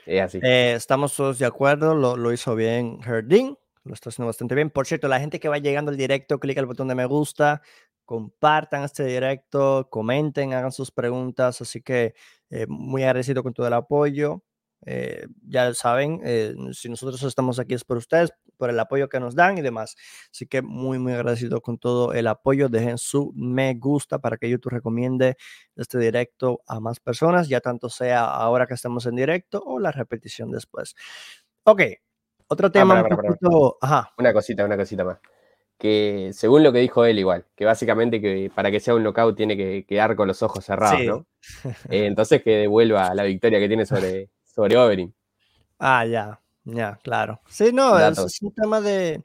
es así. Eh, estamos todos de acuerdo, lo, lo hizo bien Herding, lo está haciendo bastante bien. Por cierto, la gente que va llegando al directo, clica el botón de me gusta, compartan este directo, comenten, hagan sus preguntas. Así que eh, muy agradecido con todo el apoyo. Eh, ya saben, eh, si nosotros estamos aquí es por ustedes, por el apoyo que nos dan y demás. Así que muy, muy agradecido con todo el apoyo. Dejen su me gusta para que YouTube recomiende este directo a más personas, ya tanto sea ahora que estamos en directo o la repetición después. Ok, otro ah, tema. Una cosita, una cosita más que según lo que dijo él igual, que básicamente que para que sea un knockout tiene que quedar con los ojos cerrados, ¿no? Eh, entonces que devuelva la victoria que tiene sobre, sobre Overing. Ah, ya, ya, claro. Sí, no, es, un tema de...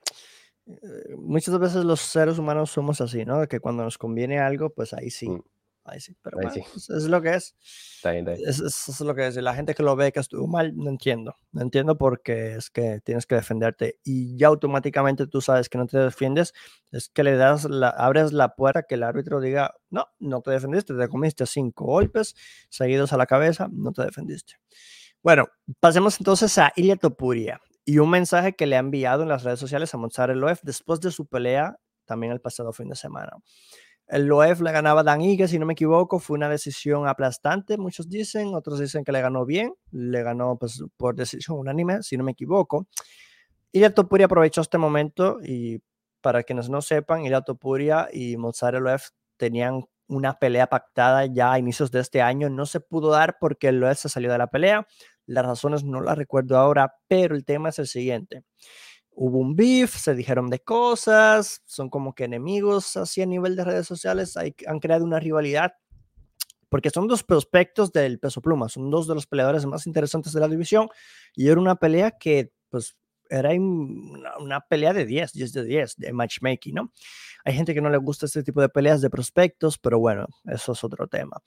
Eh, muchas veces los seres humanos somos así, ¿no? Que cuando nos conviene algo, pues ahí sí. Mm sí, pero pues, es lo que es. Está bien, Es, es, lo que es. La gente que lo ve que estuvo mal, no entiendo. No entiendo porque es que tienes que defenderte y ya automáticamente tú sabes que no te defiendes. Es que le das, la, abres la puerta que el árbitro diga, no, no te defendiste, te comiste cinco golpes seguidos a la cabeza, no te defendiste. Bueno, pasemos entonces a Ilya Topuria y un mensaje que le ha enviado en las redes sociales a Mozart Eloef después de su pelea también el pasado fin de semana. El Loef le ganaba a Dan Ige, si no me equivoco, fue una decisión aplastante, muchos dicen, otros dicen que le ganó bien, le ganó pues, por decisión unánime, si no me equivoco. Y Topuria aprovechó este momento y para quienes no sepan, Ilya Topuria y Mozart Loef tenían una pelea pactada ya a inicios de este año. No se pudo dar porque el Loef se salió de la pelea. Las razones no las recuerdo ahora, pero el tema es el siguiente hubo un beef, se dijeron de cosas, son como que enemigos así a nivel de redes sociales, hay, han creado una rivalidad, porque son dos prospectos del peso pluma, son dos de los peleadores más interesantes de la división, y era una pelea que, pues, era una, pelea de 10, 10 de 10, de matchmaking, ¿no? Hay gente que no le gusta este tipo de peleas de prospectos, pero bueno, eso es otro tema.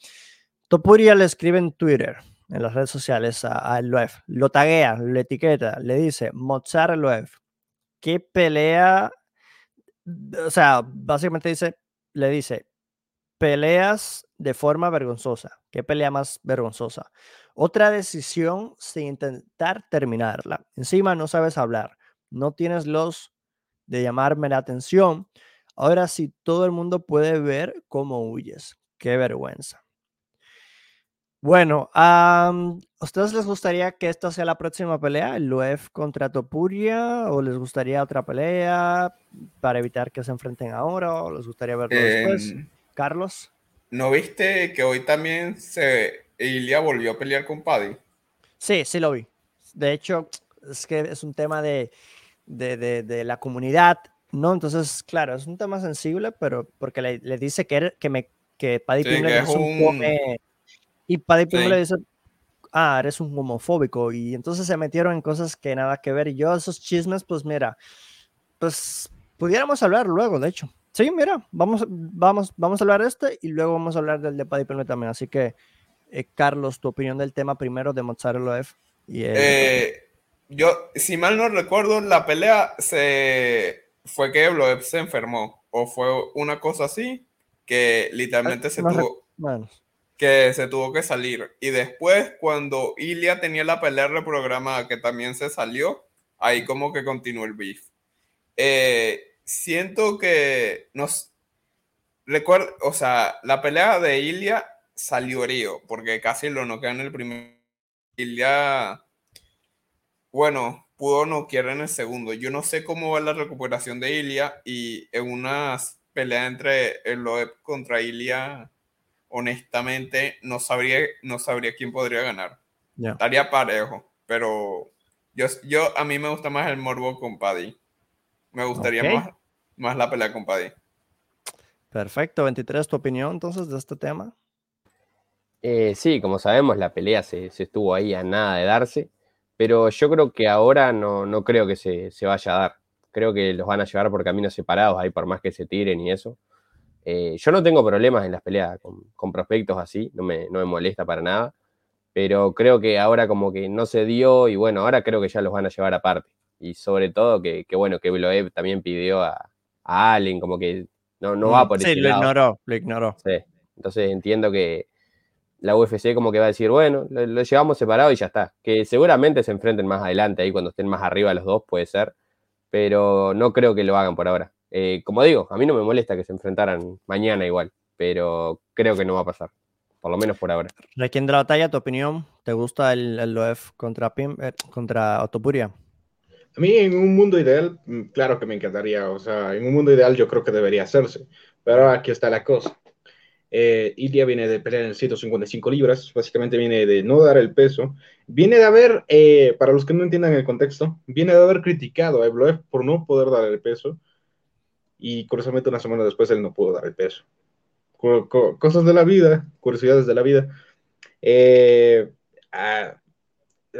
Topuria le escribe en Twitter, en las redes sociales a, a Loef, lo taguea, le etiqueta, le dice, Mozart Loef, qué pelea, o sea, básicamente dice, le dice, peleas de forma vergonzosa. ¿Qué pelea más vergonzosa? Otra decisión sin intentar terminarla. Encima no sabes hablar, no tienes los de llamarme la atención. Ahora sí, todo el mundo puede ver cómo huyes. Qué vergüenza. Bueno, ¿a ustedes les gustaría que esta sea la próxima pelea, el UEF contra Topuria, o les gustaría otra pelea para evitar que se enfrenten ahora, o les gustaría verlo después? Em, Carlos. ¿No viste que hoy también se Ilia volvió a pelear con Paddy? Sí, sí lo vi. De hecho, es que es un tema de, de, la comunidad, ¿no? Entonces, claro, es un tema sensible, pero porque le, dice que, que, me, que Paddy sí, es un y Paddy Pimble le dice, ah, eres un homofóbico. Y entonces se metieron en cosas que nada que ver. Y yo esos chismes, pues mira, pues pudiéramos hablar luego, de hecho. Sí, mira, vamos, vamos, vamos a hablar de este y luego vamos a hablar del de Paddy Pimble también. Así que, eh, Carlos, tu opinión del tema primero de Mozzarella F. Y, eh, yo, si mal no recuerdo, la pelea se fue que Bloeb se enfermó o fue una cosa así que literalmente se tuvo. Bueno que se tuvo que salir. Y después, cuando Ilia tenía la pelea reprogramada, que también se salió, ahí como que continuó el beef. Eh, siento que nos recuerdo, o sea, la pelea de Ilia salió herido, porque casi lo noquean en el primer. Ilia, bueno, pudo noquear en el segundo. Yo no sé cómo va la recuperación de Ilia y en una pelea entre el Loeb contra Ilia honestamente no sabría, no sabría quién podría ganar. Estaría parejo, pero yo, yo, a mí me gusta más el morbo con Paddy. Me gustaría más, más la pelea con Paddy. Perfecto, 23, ¿tu opinión entonces de este tema? Eh, sí, como sabemos, la pelea se, estuvo ahí a nada de darse, pero yo creo que ahora no, no creo que se, se, vaya a dar. Creo que los van a llevar por caminos separados, ahí por más que se tiren y eso. Eh, yo no tengo problemas en las peleas con, prospectos así, no me, no me, molesta para nada, pero creo que ahora como que no se dio y bueno, ahora creo que ya los van a llevar aparte Y sobre todo que, que bueno, que Bloeb también pidió a, a Allen, como que no, no va Mm, por Sí, ese lo lado. ignoró, lo ignoró. Sí. Entonces entiendo que la UFC como que va a decir, bueno, lo, lo llevamos separado y ya está. Que seguramente se enfrenten más adelante, ahí cuando estén más arriba los dos, puede ser. Pero no creo que lo hagan por ahora. Eh, como digo, a mí no me molesta que se enfrentaran mañana igual, pero creo que no va a pasar. Por lo menos por ahora. Requiem de la batalla, tu opinión, ¿te gusta el, el contra, Pim, eh, contra Otopuria? A mí en un mundo ideal, mm, claro que me encantaría, o sea, en un mundo ideal yo creo que debería hacerse, pero aquí está la cosa. Eh, Ilia viene de pelear en 155 libras, básicamente viene de no dar el peso, viene de haber, eh, para los que no entiendan el contexto, viene de haber criticado a Evloev por no poder dar el peso, y curiosamente una semana después él no pudo dar el peso. Co- co- cosas de la vida, curiosidades de la vida. Eh, ah,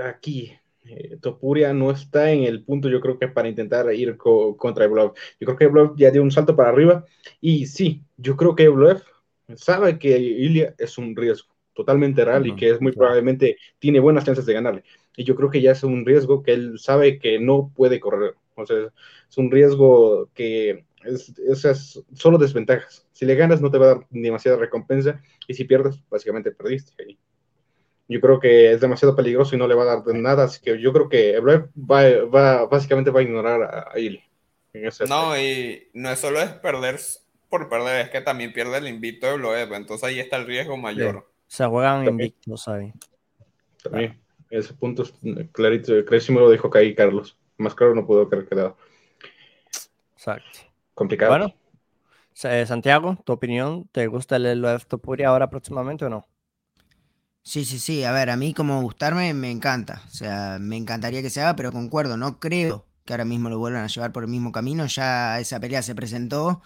aquí, eh, Topuria no está en el punto, yo creo que para intentar ir co- contra Evloev. Yo creo que Evloev ya dio un salto para arriba y sí, yo creo que Evloev sabe que Ilya es un riesgo totalmente real y que es muy claro. probablemente tiene buenas chances de ganarle. Y yo creo que ya es un riesgo que él sabe que no puede correr. O sea, es un riesgo que es, es- es solo desventajas. Si le ganas no te va a dar demasiada recompensa y si pierdes, básicamente perdiste. ahí yo creo que es demasiado peligroso y no le va a dar nada, así que yo creo que Ebrev va, va, básicamente va a ignorar a, a Ilya No, y no es solo es perder por perder, es que también pierde el invito de Bloeb, entonces ahí está el riesgo mayor. Se juegan También. invictos ahí. También, ese punto es clarito, clarísimo lo dijo ahí Carlos. Más claro no pudo haber quedado. Exacto. Complicado. Bueno, eh, Santiago, tu opinión, ¿te gusta el OF Topuria ahora próximamente o no? Sí, sí, sí. A ver, a mí como gustarme me encanta. O sea, me encantaría que se haga, pero concuerdo, no creo que ahora mismo lo vuelvan a llevar por el mismo camino. Ya esa pelea se presentó,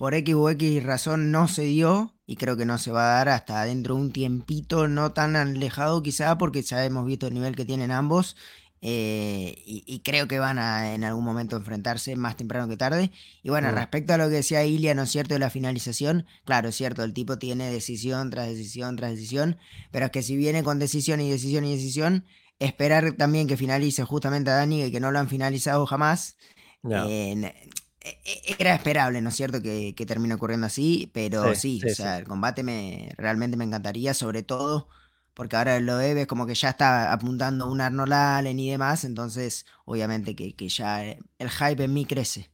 por X o X razón no se dio y creo que no se va a dar hasta dentro de un tiempito no tan alejado quizá porque ya hemos visto el nivel que tienen ambos eh, y, y creo que van a en algún momento enfrentarse más temprano que tarde. Y bueno, Mm. respecto a lo que decía Ilia, ¿no es cierto?, de la finalización, claro, es cierto, el tipo tiene decisión tras decisión tras decisión, pero es que si viene con decisión y decisión y decisión, esperar también que finalice justamente a Dani, y que no lo han finalizado jamás, eh, e- era esperable, ¿no es cierto?, que, que termine ocurriendo así, pero Sí, sí, sí, o sea, sí. el combate me, realmente me encantaría, sobre todo porque ahora lo debe como que ya está apuntando un Arnold Allen y demás, entonces obviamente que, que ya eh, el hype en mí crece.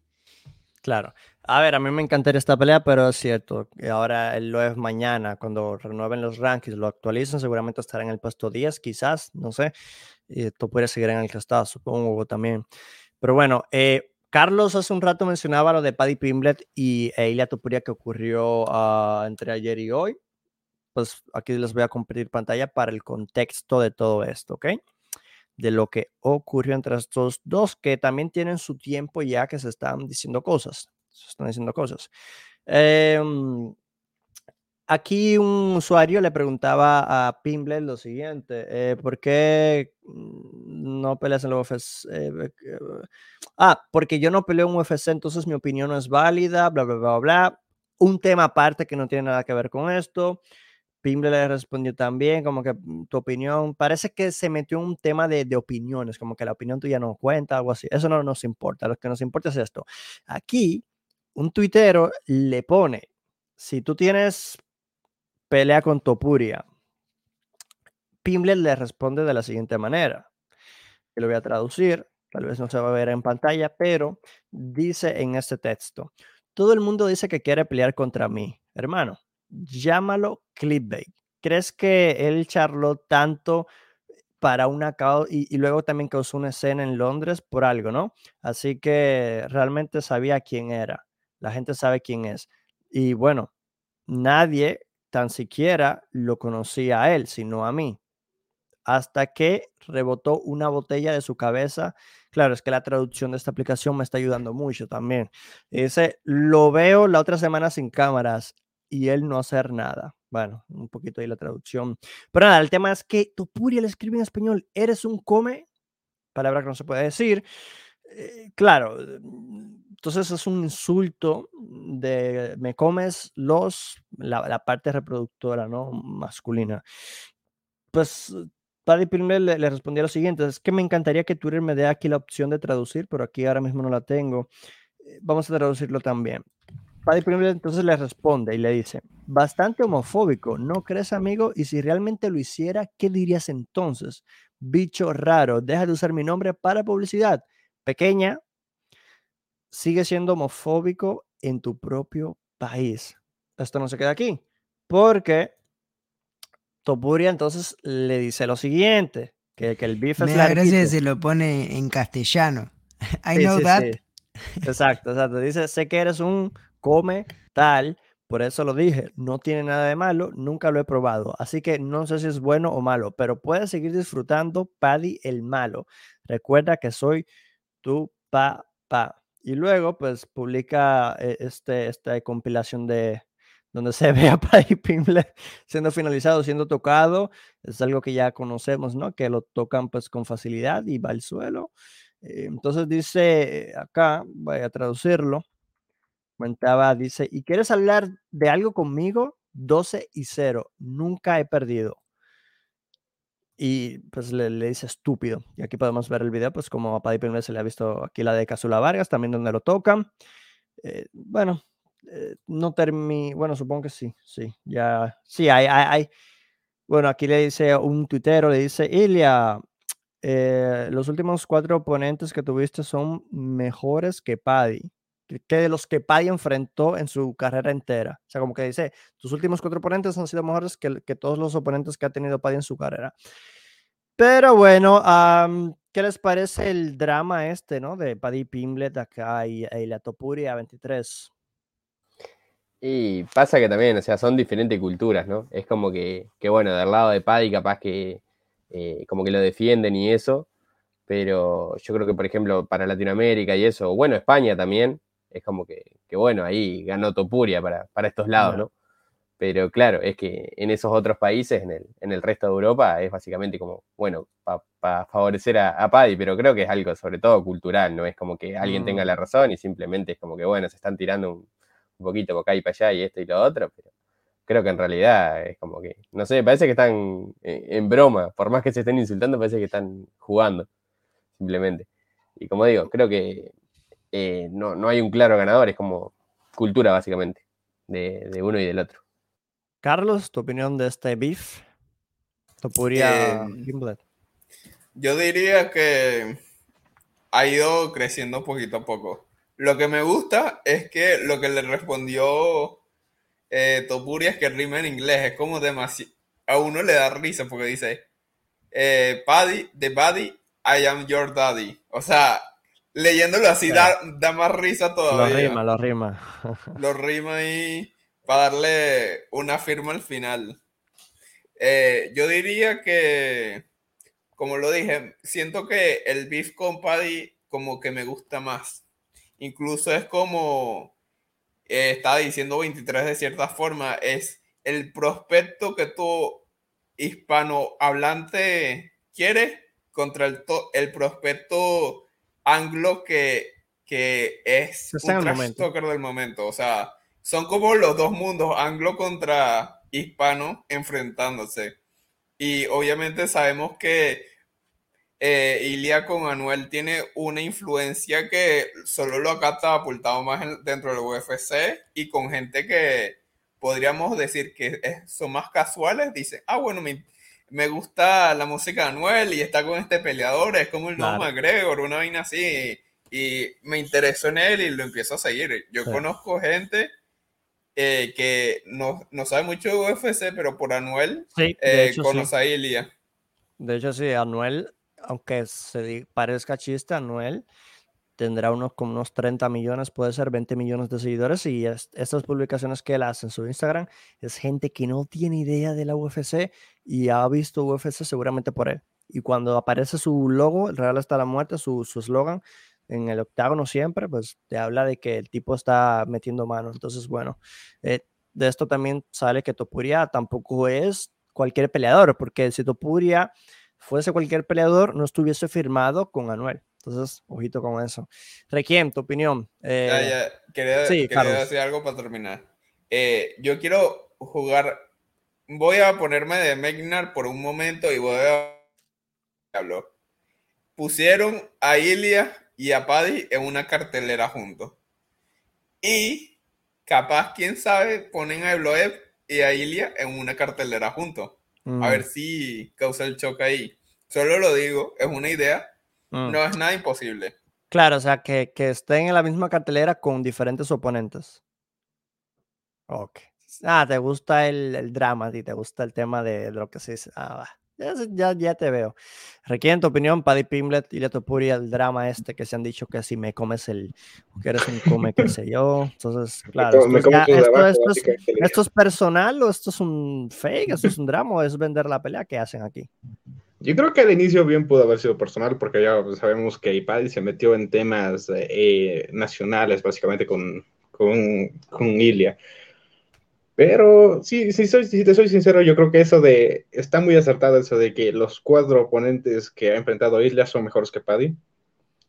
Claro. A ver, a mí me encantaría esta pelea, pero es cierto que ahora el OF mañana, cuando renueven los rankings, lo actualicen, seguramente estará en el puesto 10, quizás, no sé. Y esto puede seguir en el que supongo también. Pero bueno, eh, Carlos hace un rato mencionaba lo de Paddy Pimblet y e Ilia que ocurrió ah, entre ayer y hoy. Pues aquí les voy a compartir pantalla para el contexto de todo esto, ¿ok? de lo que ocurrió entre estos dos, que también tienen su tiempo ya que se están diciendo cosas. Se están diciendo cosas. Em, aquí un usuario le preguntaba a Pimble lo siguiente: eh, ¿por qué no peleas en la UFC? Eh, eh, ah, porque yo no peleo en UFC, entonces mi opinión no es válida, bla, bla, bla, bla. Un tema aparte que no tiene nada que ver con esto. Pimble le respondió también, como que "Mm, tu opinión, parece que se metió un tema de, de opiniones, como que la opinión tuya no cuenta, algo así. Eso no nos importa, lo que nos importa es esto. Aquí, un tuitero le pone, si tú tienes pelea con Topuria, Pimble le responde de la siguiente manera. Yo lo voy a traducir, tal vez no se va a ver en pantalla, pero dice en este texto, todo el mundo dice que quiere pelear contra mí, hermano llámalo clickbait. ¿Crees que él charló tanto para una causa y, y, luego también causó una escena en Londres por algo, ¿no? Así que realmente sabía quién era. La gente sabe quién es. Y bueno, nadie tan siquiera lo conocía a él, sino a mí. Hasta que rebotó una botella de su cabeza. Claro, es que la traducción de esta aplicación me está ayudando mucho también. Dice, lo veo la otra semana sin cámaras y él no hacer nada. Bueno, un poquito ahí la traducción. Pero nada, el tema es que Topuria le escribe en español, eres un come, palabra que no se puede decir. Eh, claro, entonces es un insulto de me comes los, la, parte reproductora, ¿no? Masculina. Pues Paddy Pimble le, le respondía lo siguiente, es que me encantaría que Twitter me dé aquí la opción de traducir, pero aquí ahora mismo no la tengo. Eh, Vamos a traducirlo también. Paddy Pimble entonces le responde y le dice, bastante homofóbico, ¿no crees amigo? Y si realmente lo hiciera, ¿qué dirías entonces? Bicho raro, deja de usar mi nombre para publicidad. Pequeña, sigue siendo homofóbico en tu propio país. Esto no se queda aquí, porque Topuria entonces le dice lo siguiente, que, que el beef Me es da gracia se lo pone en castellano. I Sí, know sí, that. sí. Exacto, exacto. Dice, sé que eres un come tal, por eso lo dije, no tiene nada de malo, nunca lo he probado, así que no sé si es bueno o malo, pero puedes seguir disfrutando Paddy el malo. Recuerda que soy tu papá. Y luego, pues, publica eh, este, esta compilación de donde se ve a Paddy siendo finalizado, siendo tocado. Es algo que ya conocemos, ¿no? Que lo tocan pues con facilidad y va al suelo. Eh, Entonces dice acá, voy a traducirlo. Comentaba, dice, ¿y quieres hablar de algo conmigo? 12 y 0, nunca he perdido. Y pues le, dice estúpido. Y aquí podemos ver el video, pues como a Paddy Pimble se le ha visto aquí la de Casula Vargas, también donde lo tocan. Eh, bueno, eh, no termina, bueno, supongo que sí, sí, ya, sí, hay, hay, hay. Bueno, aquí le dice un tuitero, le dice, Ilia, eh, los últimos cuatro oponentes que tuviste son mejores que Paddy, que, de los que Paddy enfrentó en su carrera entera. O sea, como que dice, tus últimos cuatro oponentes han sido mejores que, que todos los oponentes que ha tenido Paddy en su carrera. Pero bueno, am, ¿qué les parece el drama este, no? De Paddy Pimblet acá y, y la Topuria 23. Y pasa que también, o sea, son diferentes culturas, ¿no? Es como que, que bueno, del lado de Paddy capaz que eh, como que lo defienden y eso, pero yo creo que, por ejemplo, para Latinoamérica y eso, bueno, España también, es como que, que bueno, ahí ganó Topuria para, para estos lados. ¿no? Pero claro, es que en esos otros países, en el, en el resto de Europa, es básicamente como, bueno, para favorecer a, a Paddy, pero creo que es algo sobre todo cultural, no es como que alguien tenga Mm. la razón y simplemente es como que, bueno, se están tirando un, un poquito por acá y para allá y esto y lo otro, pero creo que en realidad es como que, no sé, parece que están eh, en broma, por más que se estén insultando, parece que están jugando, simplemente. Y como digo, creo que eh, no, no hay un claro ganador, es como cultura básicamente, de, de uno y del otro. Carlos, tu opinión de este beef. Topuria Em, Pimblet. Yo diría que ha ido creciendo poquito a poco. Lo que me gusta es que lo que le respondió eh, Topuria es que rima en inglés. Es como demasiado. A uno le da risa porque dice: eh, Paddy, the Paddy, I am your daddy. O sea, leyéndolo así da, da más risa Lo todavía. rima, lo rima. Lo rima ahí para darle una firma al final. Eh, yo diría que, como lo dije, siento que el beef con Paddy como que me gusta más. Incluso es como eh, estaba diciendo 23 de cierta forma, es el prospecto que tu hispanohablante quiere contra el, to- el prospecto anglo que, que es un trash talker del momento. O sea, son como los dos mundos, anglo contra hispano, enfrentándose. Y obviamente sabemos que eh, Ilia con Anuel tiene una influencia que solo lo ha catapultado más en- dentro del UFC y con gente que podríamos decir que es- son más casuales, dicen, ah, bueno, me, me gusta la música de Anuel y está con este peleador, es como el nuevo Claro. McGregor, una vaina así, y me interesó en él y lo empiezo a seguir. Yo Sí. conozco gente eh, que no, no sabe mucho de UFC, pero por Anuel Sí, eh, hecho sí. conoce a Ilia. De hecho sí, Anuel, aunque se parezca chiste, Anuel tendrá unos como unos 30 millones, puede ser 20 millones de seguidores y es- estas publicaciones que él hace en su Instagram es gente que no tiene idea de la UFC y ha visto UFC seguramente por él. Y cuando aparece su logo, el Real hasta la muerte, su su eslogan en el octágono siempre, pues te habla de que el tipo está metiendo mano. Entonces, bueno, eh, de esto también sale que Topuria tampoco es cualquier peleador, porque si Topuria fuese cualquier peleador, no estuviese firmado con Anuel. Entonces, ojito con eso. Requiem, tu opinión. Ya, Eh, ya, Quería, sí, quería decir algo para terminar. Eh, yo quiero jugar. Voy a ponerme de Megnar por un momento y voy a diablo. Pusieron a Ilia y a Paddy en una cartelera juntos. Y capaz, quién sabe, ponen a Ebloeb y a Ilia en una cartelera juntos. A ver Mm, si causa el choque ahí. Solo lo digo, es una idea, mm. no es nada imposible. Claro, o sea, que, que estén en la misma cartelera con diferentes oponentes. Ok. Ah, te gusta el, el drama, ti te gusta el tema de, de lo que se dice. Ah, va. Ya, ya, ya te veo. Requieren tu opinión, Paddy Pimblet y Letopuri, el drama este que se han dicho que si me comes el, que eres un come, qué sé yo. Entonces, claro, esto, es ya- esto- abajo, esto es, esto es personal o esto es un fake, esto es un drama o es vender la pelea que hacen aquí. Yo creo que al inicio bien pudo haber sido personal, porque ya sabemos que Paddy se metió en temas eh, nacionales, básicamente con, con, con Ilia. Pero sí, sí soy, si te soy sincero, yo creo que eso de, está muy acertado eso de que los cuatro oponentes que ha enfrentado Ilia son mejores que Paddy.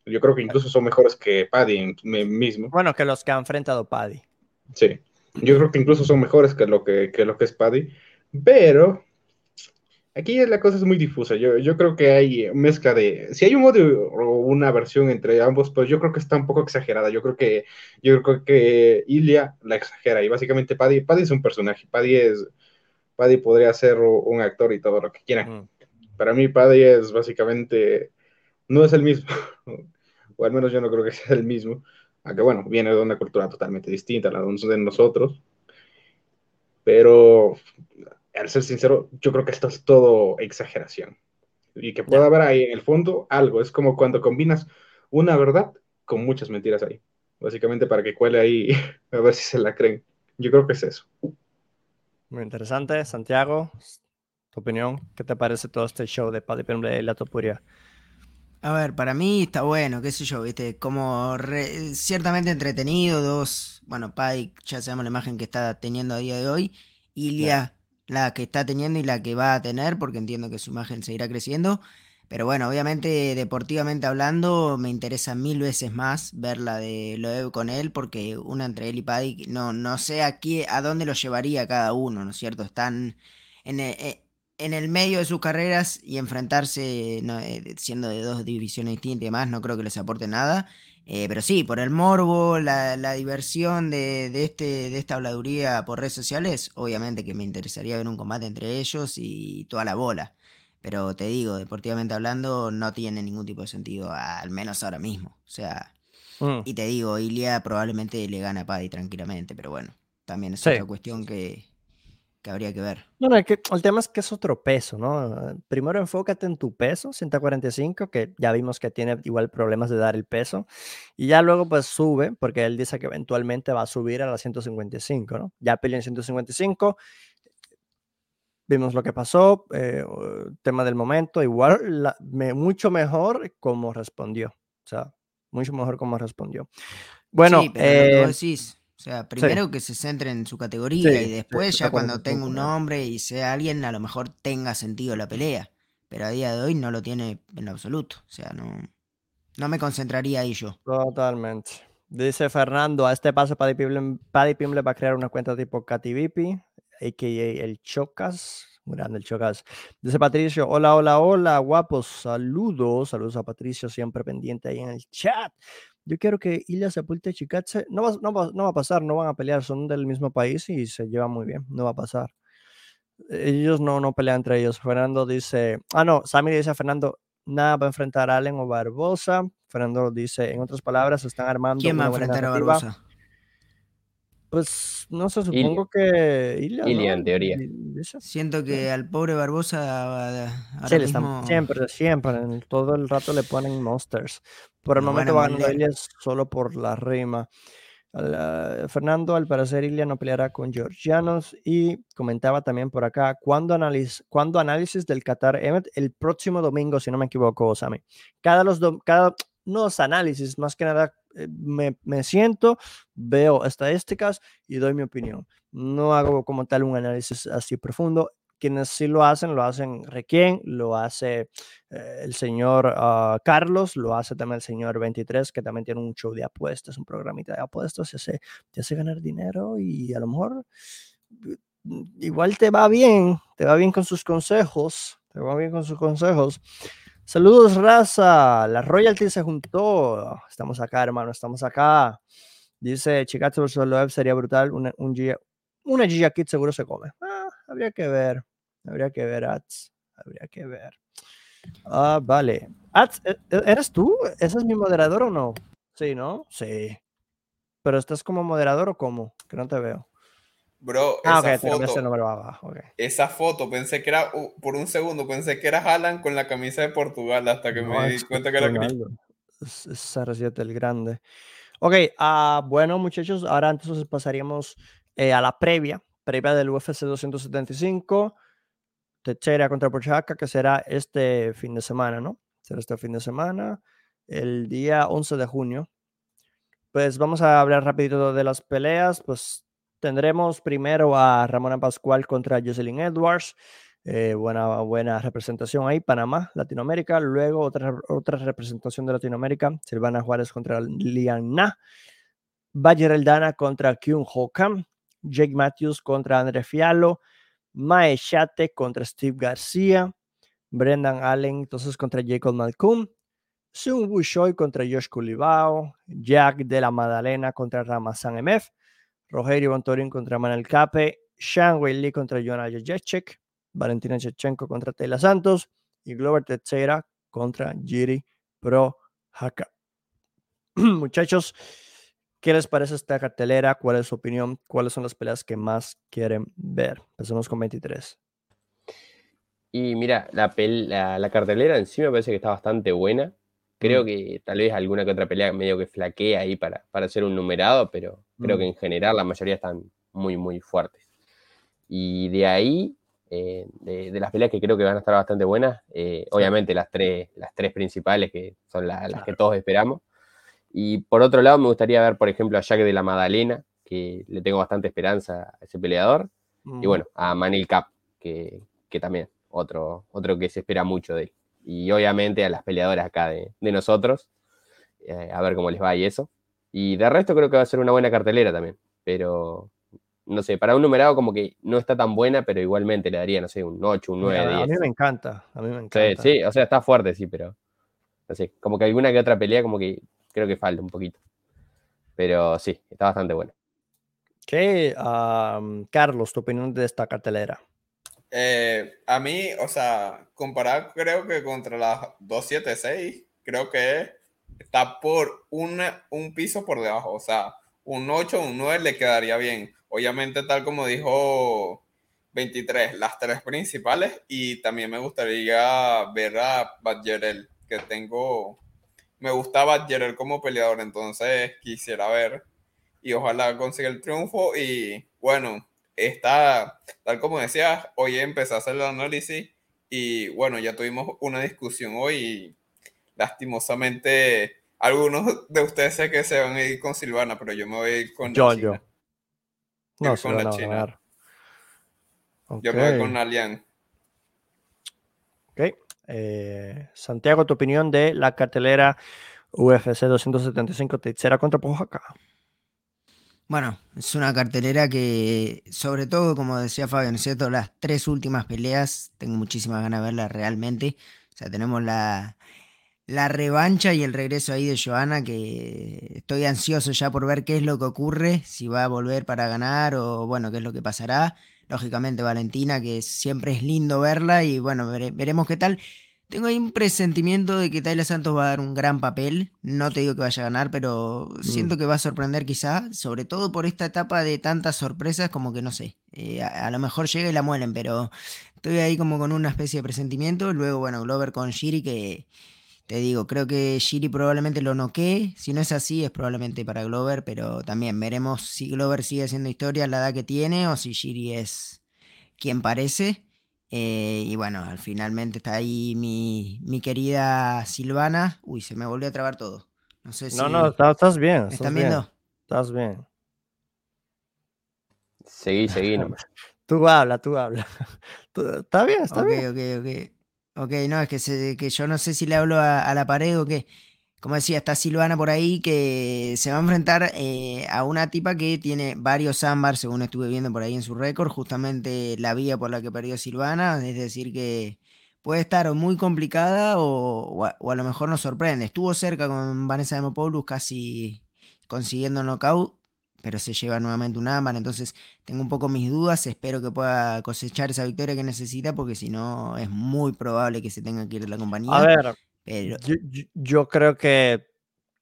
Yo creo que incluso son mejores que Paddy mismo. Bueno, que los que ha enfrentado Paddy. Sí, yo creo que incluso son mejores que lo que, que lo que es Paddy, pero aquí la cosa es muy difusa. Yo, yo creo que hay mezcla de, si hay un modo o una versión entre ambos, pues yo creo que está un poco exagerada. Yo creo que, yo creo que Ilia la exagera y básicamente Paddy, Paddy es un personaje. Paddy es, Paddy podría ser un actor y todo lo que quiera. Mm. Para mí Paddy es básicamente, no es el mismo, o al menos yo no creo que sea el mismo, aunque bueno, viene de una cultura totalmente distinta a la de nosotros, pero al ser sincero, yo creo que esto es todo exageración, y que pueda haber ahí en el fondo algo, es como cuando combinas una verdad con muchas mentiras ahí, básicamente para que cuele ahí, a ver si se la creen, yo creo que es eso. Muy interesante. Santiago, tu opinión, ¿qué te parece todo este show de Paddy Pimblett y la Topuria? A ver, para mí está bueno, qué sé yo, viste, como re- ciertamente entretenido, dos, bueno, Pai, ya sabemos la imagen que está teniendo a día de hoy, Ilia, la que está teniendo y la que va a tener, porque entiendo que su imagen seguirá creciendo, pero bueno, obviamente deportivamente hablando, me interesa mil veces más ver la de Loeb con él, porque una entre él y Paddy, no, no sé a, qué, a dónde lo llevaría cada uno, ¿no es cierto? Están en, e- e- en el medio de sus carreras y enfrentarse no, eh, siendo de dos divisiones distintas y demás, no creo que les aporte nada. Eh, pero sí, por el morbo, la, la diversión de, de este, de esta habladuría por redes sociales, obviamente que me interesaría ver un combate entre ellos y toda la bola. Pero te digo, deportivamente hablando, no tiene ningún tipo de sentido, al menos ahora mismo. O sea, Mm. y te digo, Ilia probablemente le gana a Paddy tranquilamente, pero bueno, también es Sí. otra cuestión que, que habría que ver. Bueno, es que el tema es que es otro peso, ¿no? Primero enfócate en tu peso, 145, que ya vimos que tiene igual problemas de dar el peso, y ya luego pues sube, porque él dice que eventualmente va a subir a la 155, ¿no? Ya peleó en 155, vimos lo que pasó, eh, tema del momento, igual, la- me- mucho mejor como respondió, o sea, mucho mejor como respondió. Bueno, sí, pero eh, decís, o sea, primero que se centre en su categoría Sí, y después ya cuando tenga un nombre y sea alguien, a lo mejor tenga sentido la pelea. Pero a día de hoy no lo tiene en absoluto. O sea, no, no me concentraría ahí yo. Totalmente. Dice Fernando, a este paso Paddy Pimble, Paddy Pimble va a crear una cuenta tipo KTVP, a.k.a. el Chocas. Muy grande el Chocas. Dice Patricio, hola, hola, hola, guapos, saludos. Saludos a Patricio, siempre pendiente ahí en el chat. Yo quiero que Ilya Sepulta y Chikatse, no va, no, va, no va a pasar, no van a pelear, son del mismo país y se llevan muy bien, no va a pasar. Ellos no, no pelean entre ellos. Fernando dice, ah, no, Sammy dice a Fernando, nada va a enfrentar a Allen o Barbosa. Fernando dice, en otras palabras, se están armando. ¿Quién va a enfrentar a narrativa". Barbosa? Pues no sé, supongo que Ilya. Ilya, ¿no? en teoría. Siento que al pobre Barbosa ah, ahora Sí, le están- mismo siempre, siempre, todo el rato le ponen monsters. Por el a momento va ganando. Ilya solo por la rima. Al, ah, Fernando, al parecer, Ilya no peleará con Georgianos y comentaba también por acá, ¿cuándo, análisis, ¿cuándo análisis del Qatar Emmet? El próximo domingo, si no me equivoco, Sammy. Cada los dom- cada, no los análisis, más que nada me, me siento, veo estadísticas y doy mi opinión. No hago como tal un análisis así profundo. Quienes sí lo hacen, lo hacen Requien, lo hace eh, el señor ah, Carlos, lo hace también el señor 23, que también tiene un show de apuestas, un programita de apuestas, te hace, te hace ganar dinero y a lo mejor mm, igual te va bien, te va bien con sus consejos, te va bien con sus consejos. Saludos, raza. La Royalty se juntó. Estamos acá, hermano. Estamos acá. Dice Chikatsu vs. Loeb sería brutal. Una, un Gia- una Giga Kid seguro se come. Ah, habría que ver. Habría que ver, Ats. Habría que ver. Ah, vale. ¿e- e- ¿eres tú? ¿Ese es mi moderador o no? Sí, ¿no? Sí. ¿Pero estás como moderador o cómo? Que no te veo. Bro, Ah, esa foto, número abajo. ok. esa foto, pensé que era, uh, por un segundo, pensé que era Haaland con la camisa de Portugal hasta que No, me di cuenta que era es CR7 el grande. Ok, ah, bueno, muchachos, ahora entonces pasaríamos eh, a la previa, previa del UFC 275, Techera contra Prochaska, que será este fin de semana, ¿no? Será este fin de semana, el día 11 de junio. Pues vamos a hablar rapidito de las peleas, pues tendremos primero a Ramona Pascual contra Jocelyn Edwards, eh, buena, buena representación ahí, Panamá, Latinoamérica. Luego otra, otra representación de Latinoamérica, Silvana Juárez contra Lian Na. Bayer Eldana contra Kyung Ho Kam. Jake Matthews contra André Fialo. Mae Shate contra Steve García. Brendan Allen entonces contra Jacob Malcolm. Sun Wushoy contra Josh Culibao. Jack de la Madalena contra Ramazan MF. Rogerio Bontorin contra Manuel Cape. Sean Lee contra Jonah Jacek. Valentina Chechenko contra Taylor Santos y Glover Teixeira contra Jiri Pro Haka. Muchachos, ¿qué les parece esta cartelera? ¿Cuál es su opinión? ¿Cuáles son las peleas que más quieren ver? Empecemos con 23. Y mira, la, pel- la, la cartelera en sí me parece que está bastante buena. Creo Mm. que tal vez alguna que otra pelea medio que flaquea ahí para, para hacer un numerado, pero creo Mm. que en general la mayoría están muy, muy fuertes. Y de ahí, eh, de, de las peleas que creo que van a estar bastante buenas, eh, obviamente las tres, las tres principales que son la- las que todos esperamos. Y por otro lado, me gustaría ver, por ejemplo, a Jack de la Madalena, que le tengo bastante esperanza a ese peleador. Y Mm, bueno, a Manil Cap, que, que también, otro, otro que se espera mucho de él. Y obviamente a las peleadoras acá de, de nosotros, eh, a ver cómo les va y eso. Y de resto creo que va a ser una buena cartelera también. Pero, no sé, para un numerado como que no está tan buena, pero igualmente le daría, no sé, un 8, un 9, a, a 10. mí me encanta, a mí me Sí, encanta. sí, o sea, está fuerte, sí, pero no sé, como que alguna que otra pelea como que creo que falta un poquito. Pero sí, está bastante bueno. ¿Qué, Carlos, tu opinión de esta cartelera? Eh, a mí, o sea, comparado creo que contra las 276, creo que está por una, un piso por debajo. O sea, un 8, un 9 le quedaría bien. Obviamente, tal como dijo 23, las tres principales. Y también me gustaría ver a Badgerel, que tengo. Me gusta Badgerel como peleador, entonces quisiera ver. Y ojalá consiga el triunfo. Y bueno, está, tal como decías, hoy empecé a hacer el análisis. Y bueno, ya tuvimos una discusión hoy. Lastimosamente, algunos de ustedes sé que se van a ir con Silvana, pero yo me voy a ir con la Yo, China. yo. No, con la China. Yo me voy con Alian. Ok. Eh, Santiago, tu opinión de la cartelera UFC 275 Teixeira contra Pojaca. Bueno, es una cartelera que, sobre todo, como decía Fabio, ¿no es cierto? Las tres últimas peleas, tengo muchísimas ganas de verlas realmente. O sea, tenemos la, la revancha y el regreso ahí de Joana, que estoy ansioso ya por ver qué es lo que ocurre, si va a volver para ganar o, bueno, qué es lo que pasará. Lógicamente, Valentina, que siempre es lindo verla y, bueno, vere- veremos qué tal. Tengo ahí un presentimiento de que Tayla Santos va a dar un gran papel. No te digo que vaya a ganar, pero siento que va a sorprender quizá, sobre todo por esta etapa de tantas sorpresas, como que no sé. eh, a, a lo mejor llega y la muelen, pero estoy ahí como con una especie de presentimiento. Luego, bueno, Glover con Shiri, que te digo, creo que Shiri probablemente lo noquee. Si no es así, es probablemente para Glover, pero también veremos si Glover sigue haciendo historia la edad que tiene o si Shiri es quien parece. Eh, y bueno, al finalmente está ahí mi, mi querida Silvana. Uy, se me volvió a trabar todo. No sé si No, no, está- estás bien. me Estás están bien. viendo. Estás bien. Seguí, seguí nomás. Tú habla, tú habla. Está bien, está bien. ok, ok. Ok, no, es que, se- que yo no sé si le hablo a, la pared o qué. Como decía, está Silvana por ahí que se va a enfrentar eh, a una tipa que tiene varios ámbar, según estuve viendo por ahí en su récord, justamente la vía por la que perdió Silvana, es decir, que puede estar muy complicada o, a, lo mejor nos sorprende. Estuvo cerca con Vanessa Demopoulos casi consiguiendo knockout, pero se lleva nuevamente un ámbar, entonces tengo un poco mis dudas, espero que pueda cosechar esa victoria que necesita, porque si no es muy probable que se tenga que ir de la compañía. A ver, pero... yo, creo que,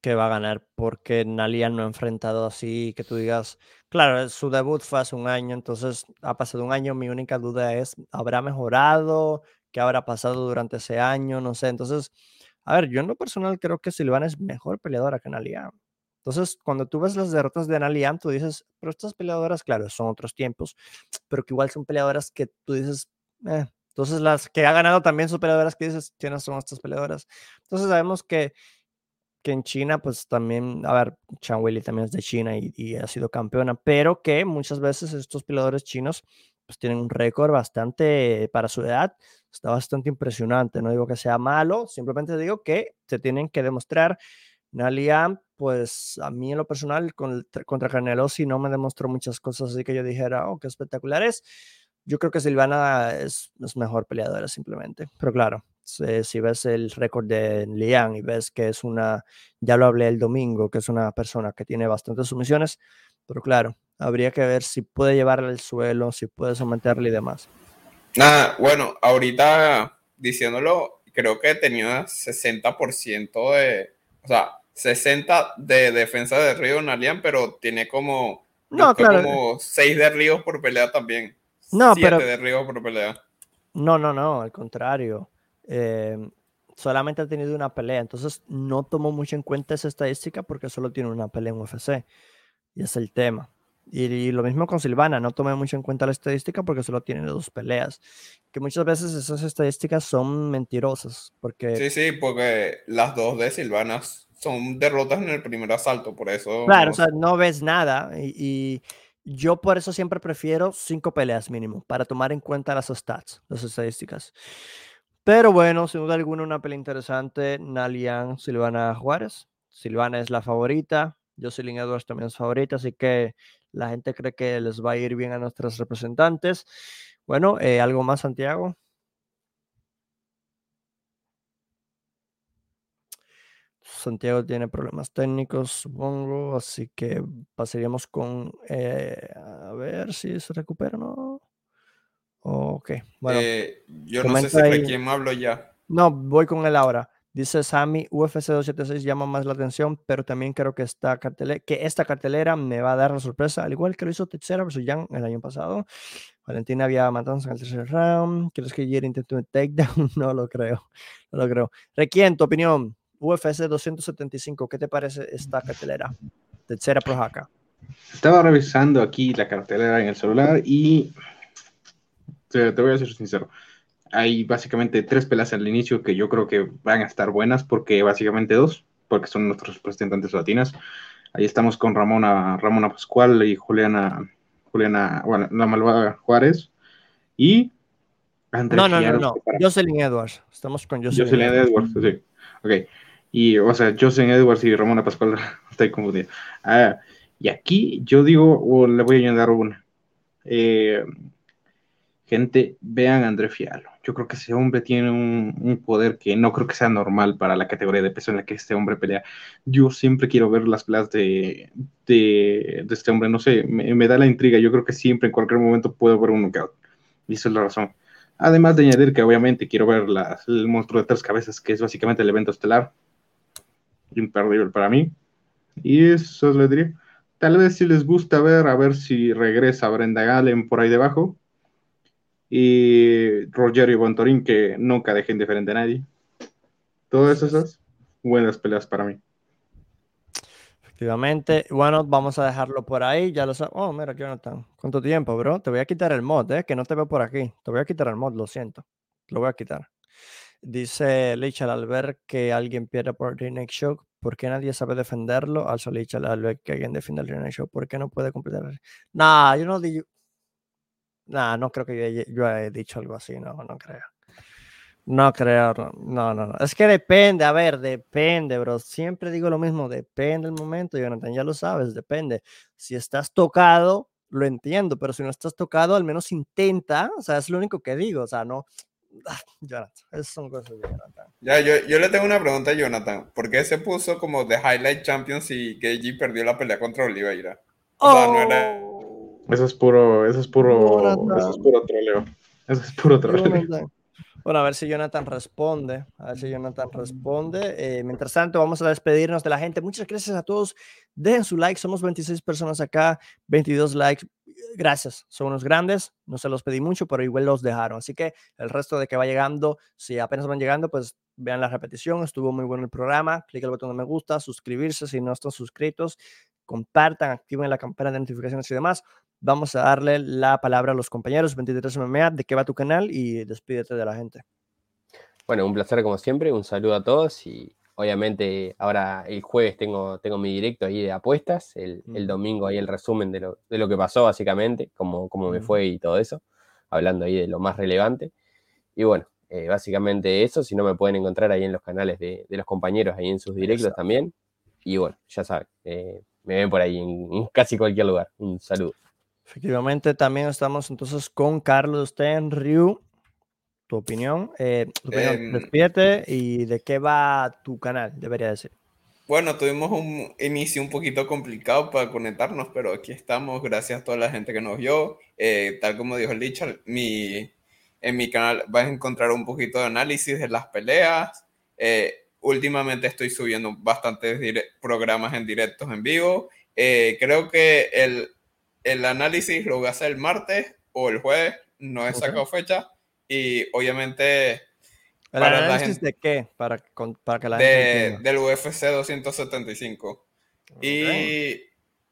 que, va a ganar, porque Nalian no ha enfrentado así, que tú digas, claro, su debut fue hace un año, entonces ha pasado un año, mi única duda es, ¿habrá mejorado? ¿Qué habrá pasado durante ese año? No sé, entonces... A ver, yo en lo personal creo que Silvana es mejor peleadora que Nalian. Entonces, cuando tú ves las derrotas de Naliam, tú dices, pero estas peleadoras, claro, son otros tiempos, pero que igual son peleadoras que tú dices, eh. entonces las que ha ganado también son peleadoras que dices, ¿quiénes son estas peleadoras? Entonces sabemos que, que en China, pues también, a ver, Chan Willy también es de China y, y, ha sido campeona, pero que muchas veces estos peleadores chinos pues tienen un récord bastante, para su edad, está bastante impresionante. No digo que sea malo, simplemente digo que se tienen que demostrar Naliam, pues a mí en lo personal con, contra Canelo sí no me demostró muchas cosas así que yo dijera, oh, qué espectacular es. Yo creo que Silvana es, es mejor peleadora simplemente. Pero claro, si, ves el récord de Lian y ves que es una, ya lo hablé el domingo, que es una persona que tiene bastantes sumisiones, pero claro, habría que ver si puede llevarle al suelo, si puede someterle y demás. Nada, bueno, ahorita diciéndolo, creo que tenía 60% de, o sea, 60 de defensa de Río Nalian, pero tiene como, no, claro. como 6 de Ríos por pelea también. No, 7 pero... de Ríos por pelea. No, no, no, al contrario. Eh, solamente ha tenido una pelea, entonces no tomó mucho en cuenta esa estadística porque solo tiene una pelea en UFC. Y es el tema. Y, lo mismo con Silvana, no tomé mucho en cuenta la estadística porque solo tiene dos peleas. Que muchas veces esas estadísticas son mentirosas. Porque... Sí, sí, porque las dos de Silvanas son derrotas en el primer asalto, por eso. Claro, o sea, no ves nada. Y, yo por eso siempre prefiero cinco peleas mínimo, para tomar en cuenta las stats, las estadísticas. Pero bueno, sin duda alguna, una pelea interesante. Nalian, Silvana Juárez. Silvana es la favorita. Jocelyn Edwards también es favorita, así que la gente cree que les va a ir bien a nuestros representantes. Bueno, eh, ¿algo más, Santiago? Santiago tiene problemas técnicos, supongo, así que pasaríamos con eh, a ver si se recupera o no. Ok, bueno. Eh, yo no sé si de quién hablo ya. No, voy con él ahora. Dice Sammy, UFC 276 llama más la atención, pero también creo que esta cartelera, que esta cartelera me va a dar la sorpresa, al igual que lo hizo Teixeira versus Young el año pasado. Valentina había matanza en el tercer round. ¿Crees que Jerry intentó un takedown? No lo creo. No lo creo. Requien, tu opinión. UFC 275, ¿qué te parece esta cartelera? Tercera Projaca. Estaba revisando aquí la cartelera en el celular y te, voy a ser sincero. Hay básicamente tres pelas al inicio que yo creo que van a estar buenas, porque básicamente dos, porque son nuestros representantes latinas. Ahí estamos con Ramona, Ramona Pascual y Juliana, Juliana, bueno, la malvada Juárez. Y Andrés No, no, no, no. Jocelyn Edwards. Estamos con Jocelyn, Jocelyn Edwards. Sí. Ok. Y, o sea, Jocelyn Edwards y Ramona Pascual, estoy confundido. Ah, y aquí yo digo, le voy a añadir una. Eh, gente, vean a André Fialo. Yo creo que ese hombre tiene un, poder que no creo que sea normal para la categoría de peso en la que este hombre pelea. Yo siempre quiero ver las peleas de, de, este hombre. No sé, me, da la intriga. Yo creo que siempre, en cualquier momento, puedo ver un knockout. Y esa es la razón. Además de añadir que obviamente quiero ver el monstruo de tres cabezas, que es básicamente el evento estelar imperdible para mí. Y eso les diría. Tal vez si les gusta ver, a ver si regresa Brenda Galen por ahí debajo. Y Rogerio Bontorín, que nunca dejen de frente a nadie. Todas esas buenas peleas para mí. Efectivamente. Bueno, vamos a dejarlo por ahí. Ya lo sabes. Oh, mira, Jonathan. ¿Cuánto tiempo, bro? Te voy a quitar el mod, ¿eh? Que no te veo por aquí. Te voy a quitar el mod, lo siento. Lo voy a quitar. Dice Lichal al ver que alguien pierde por Next Show, ¿por qué nadie sabe defenderlo? Al Lichal al ver que alguien defiende el Next Show, ¿por qué no puede completar? Nah, yo no digo. Nah, no creo que yo, haya dicho algo así, no, no creo. No creo, no, no, no. Es que depende, a ver, depende, bro. Siempre digo lo mismo, depende el momento, Jonathan, ya lo sabes, depende. Si estás tocado, lo entiendo, pero si no estás tocado, al menos intenta, o sea, es lo único que digo, o sea, no, Jonathan, esas son cosas de Jonathan. Ya, yo, yo le tengo una pregunta a Jonathan. ¿Por qué se puso como The Highlight Champions y KG perdió la pelea contra Oliveira? O sea, no era- Oh, Eso es puro, eso es puro, Jonathan. eso es puro troleo. Eso es puro troleo. Bueno, a ver si Jonathan responde. A ver si Jonathan responde. Eh, mientras tanto, vamos a despedirnos de la gente. Muchas gracias a todos. Dejen su like. Somos 26 personas acá, 22 likes. Gracias. Son unos grandes. No se los pedí mucho, pero igual los dejaron. Así que el resto de que va llegando, si apenas van llegando, pues vean la repetición. Estuvo muy bueno el programa. Clic el botón de me gusta, suscribirse si no están suscritos. Compartan, activen la campana de notificaciones y demás. Vamos a darle la palabra a los compañeros 23 MMA, de qué va tu canal y despídete de la gente. Bueno, un placer como siempre, un saludo a todos y obviamente ahora el jueves tengo, tengo mi directo ahí de apuestas, el, el domingo ahí el resumen de lo, de lo que pasó básicamente, cómo, cómo me Ujú. fue y todo eso, hablando ahí de lo más relevante. Y bueno, eh, básicamente eso, si no me pueden encontrar ahí en los canales de, de los compañeros, ahí en sus directos Exacto. también. Y bueno, ya saben, eh, me ven por ahí en, en casi cualquier lugar. Un saludo. Efectivamente, también estamos entonces con Carlos Sten Ryu. Tu opinión, eh, tu opinión, Em, despídete y de qué va tu canal, debería decir. Bueno, tuvimos un inicio un poquito complicado para conectarnos, pero aquí estamos, gracias a toda la gente que nos vio. Eh, tal como dijo Lichard, mi, en mi canal vas a encontrar un poquito de análisis de las peleas. Eh, últimamente estoy subiendo bastantes programas en directos en vivo. Eh, creo que el, el análisis lo voy a hacer el martes o el jueves, no he sacado fecha. Y obviamente ¿El para la gente- de qué? Para, con- para que la gente de, del UFC 275. Ok. Y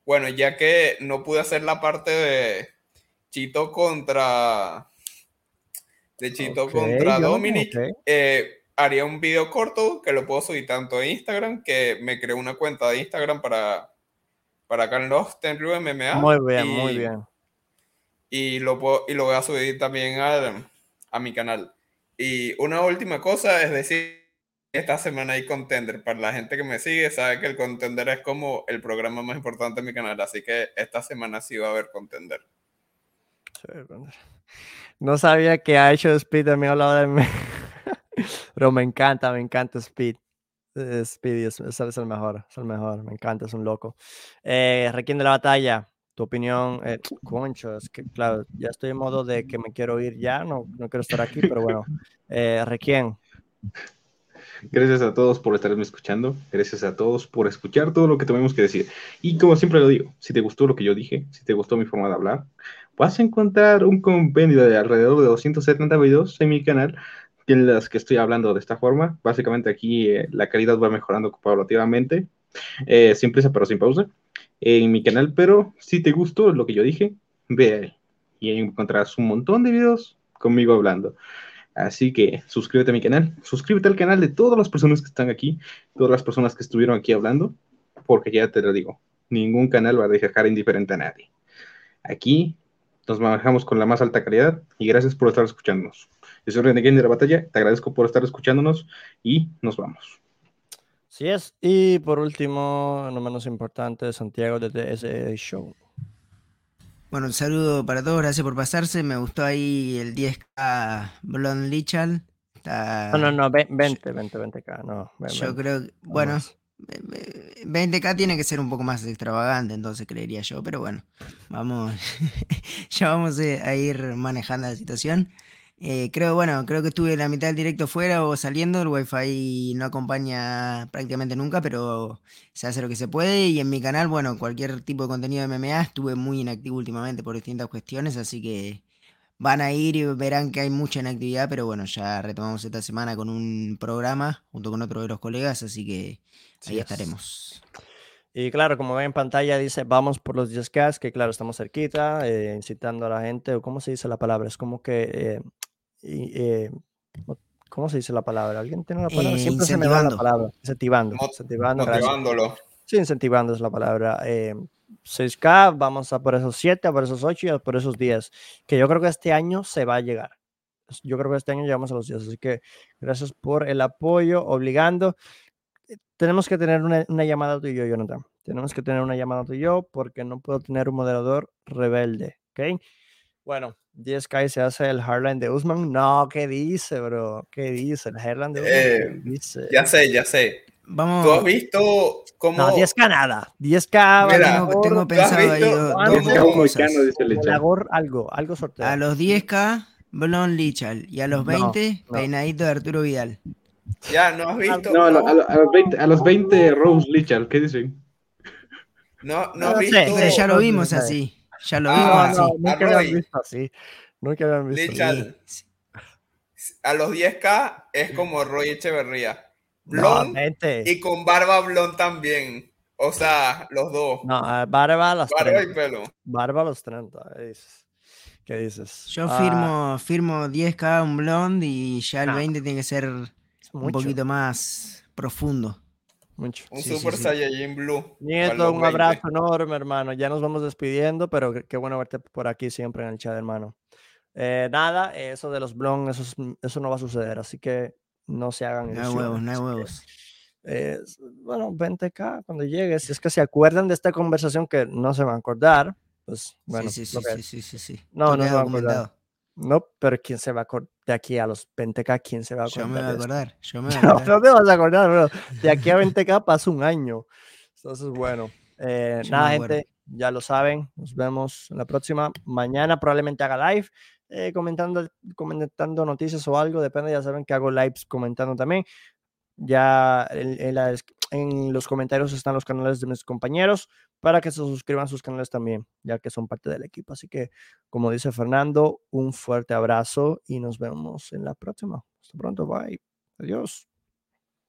bueno, ya que no pude hacer la parte de Chito contra de Chito contra Dominic, eh, haría un video corto que lo puedo subir tanto en Instagram, que me creé una cuenta de Instagram para, para Carlos Tenryu MMA. Muy bien, muy bien. Y lo, puedo- y lo voy a subir también al- a mi canal. Y una última cosa es decir, esta semana hay Contender. Para la gente que me sigue, sabe que el Contender es como el programa más importante de mi canal. Así que esta semana sí va a haber Contender. No sabía que ha hecho Speed también hablaba de mí. Pero me encanta, me encanta Speed. Eh, Speed es, es- es el mejor, es el mejor, me encanta, es un loco. Eh, Requiem de la batalla, tu opinión, eh, concho, es que claro, ya estoy en modo de que me quiero ir ya, no, no quiero estar aquí, pero bueno, eh, Requiem, Gracias a todos por estarme escuchando. Gracias a todos por escuchar todo lo que tuvimos que decir. Y como siempre lo digo, si te gustó lo que yo dije, si te gustó mi forma de hablar, vas a encontrar un compendio de alrededor de 270 videos en mi canal en las que estoy hablando de esta forma. Básicamente aquí eh, la calidad va mejorando paulativamente, eh, sin prisa pero sin pausa, en mi canal. Pero si te gustó lo que yo dije, ve ahí y ahí encontrarás un montón de videos conmigo hablando. Así que suscríbete a mi canal, suscríbete al canal de todas las personas que están aquí, todas las personas que estuvieron aquí hablando, porque ya te lo digo, ningún canal va a dejar indiferente a nadie. Aquí nos manejamos con la más alta calidad y gracias por estar escuchándonos. Yo soy René de la Batalla, te agradezco por estar escuchándonos y nos vamos. Sí es. Y por último, no menos importante, Santiago de TSE Show. Bueno, un saludo para todos, gracias por pasarse. Me gustó ahí el 10K Blonde Lichal. Está- No, no, no, ve- 20, 20, 20k, no. ve- Yo 20, creo que, no bueno, más. eh, eh, 20K tiene que ser un poco más extravagante, entonces creería yo, pero bueno, vamos, ya vamos eh, a ir manejando la situación. Eh, creo, bueno, creo que estuve la mitad del directo fuera o saliendo, el wifi no acompaña prácticamente nunca, pero se hace lo que se puede y en mi canal, bueno, cualquier tipo de contenido de MMA estuve muy inactivo últimamente por distintas cuestiones, así que van a ir y verán que hay mucha inactividad, pero bueno, ya retomamos esta semana con un programa junto con otro de los colegas, así que ahí es. estaremos. Y claro, como ven en pantalla, dice vamos por los 10K, que claro, estamos cerquita, eh, incitando a la gente, o cómo se dice la palabra, es como que, eh, eh, ¿cómo se dice la palabra? ¿Alguien tiene la palabra? Eh, Siempre se me va la incentivando. palabra. Incentivando. Mot- Incentivando, gracias. Motivándolo. Sí, incentivando es la palabra. Eh, 6K, vamos a por esos 7, a por esos 8 y a por esos 10, que yo creo que este año se va a llegar. Yo creo que este año llegamos a los 10, así que gracias por el apoyo, obligando. Eh, Tenemos que tener una, una llamada tú y yo, Jonathan. Tenemos que tener una llamada tú y yo porque no puedo tener un moderador rebelde, ¿ok? Bueno, 10K se hace el Hardline de Usman. No, ¿qué dice, bro? ¿Qué dice? El Hardline de Usman. Eh, ¿qué dice? Ya sé, ya sé. Vamos. ¿Tú has visto cómo... No, 10K nada. 10K. Mira, tengo, tengo pensado ahí Ah, dos, no, dos cosas. Moicano, dice Licha. valor, algo, algo sorteo. A los 10k, Blon Lichal. Y a los No, 20, no. peinadito de Arturo Vidal. Ya, ¿no has visto? No, a, lo- a lo- a los 20, a los 20 Rose Lichal, ¿qué dicen? No, no No has sé, visto... Pero ya lo no, vimos no, no. así. Ya lo Ah, vimos No, así. no, nunca habían visto así. Nunca habían visto Licha. así. Lichal. A los 10K es como Roy Echeverría. No, Blon vente. y con barba blon también. O sea, los dos. No, ah, barba a los Barba y 30. pelo. Barba a los 30. ¿qué dices? ¿Qué dices? Yo Ah, firmo, firmo 10k un blonde y ya el Ah, 20 tiene que ser es un mucho, poquito más profundo. Mucho. Un Sí, Super sí. Saiyajin Blue. Nieto, un 20. abrazo enorme, hermano. Ya nos vamos despidiendo, pero qué- bueno verte por aquí siempre en el chat, hermano. Eh, nada, eso de los blon, eso, es- eso no va a suceder, así que no se hagan No hay huevos, no hay huevos. eh, bueno, 20k cuando llegue. Si es que se acuerdan de esta conversación que no se van a acordar, pues bueno. sí, sí, sí, sí, sí, sí, sí. No, no se queda va a acordar. No, pero ¿quién se va a acordar de aquí a los 20k? ¿Quién se va a Yo acordar? me voy a acordar. Yo me voy a No, acordar. no te vas a acordar, bro. De aquí a 20k pasa un año. Entonces, bueno. eh, Yo nada, gente, ya lo saben. Nos vemos en la próxima. Mañana probablemente haga live eh, comentando, comentando noticias o algo. Depende, ya saben que hago lives comentando también. Ya en, en la en los comentarios están los canales de mis compañeros para que se suscriban a sus canales también, ya que son parte del equipo. Así que, como dice Fernando, un fuerte abrazo y nos vemos en la próxima. Hasta pronto, bye. Adiós.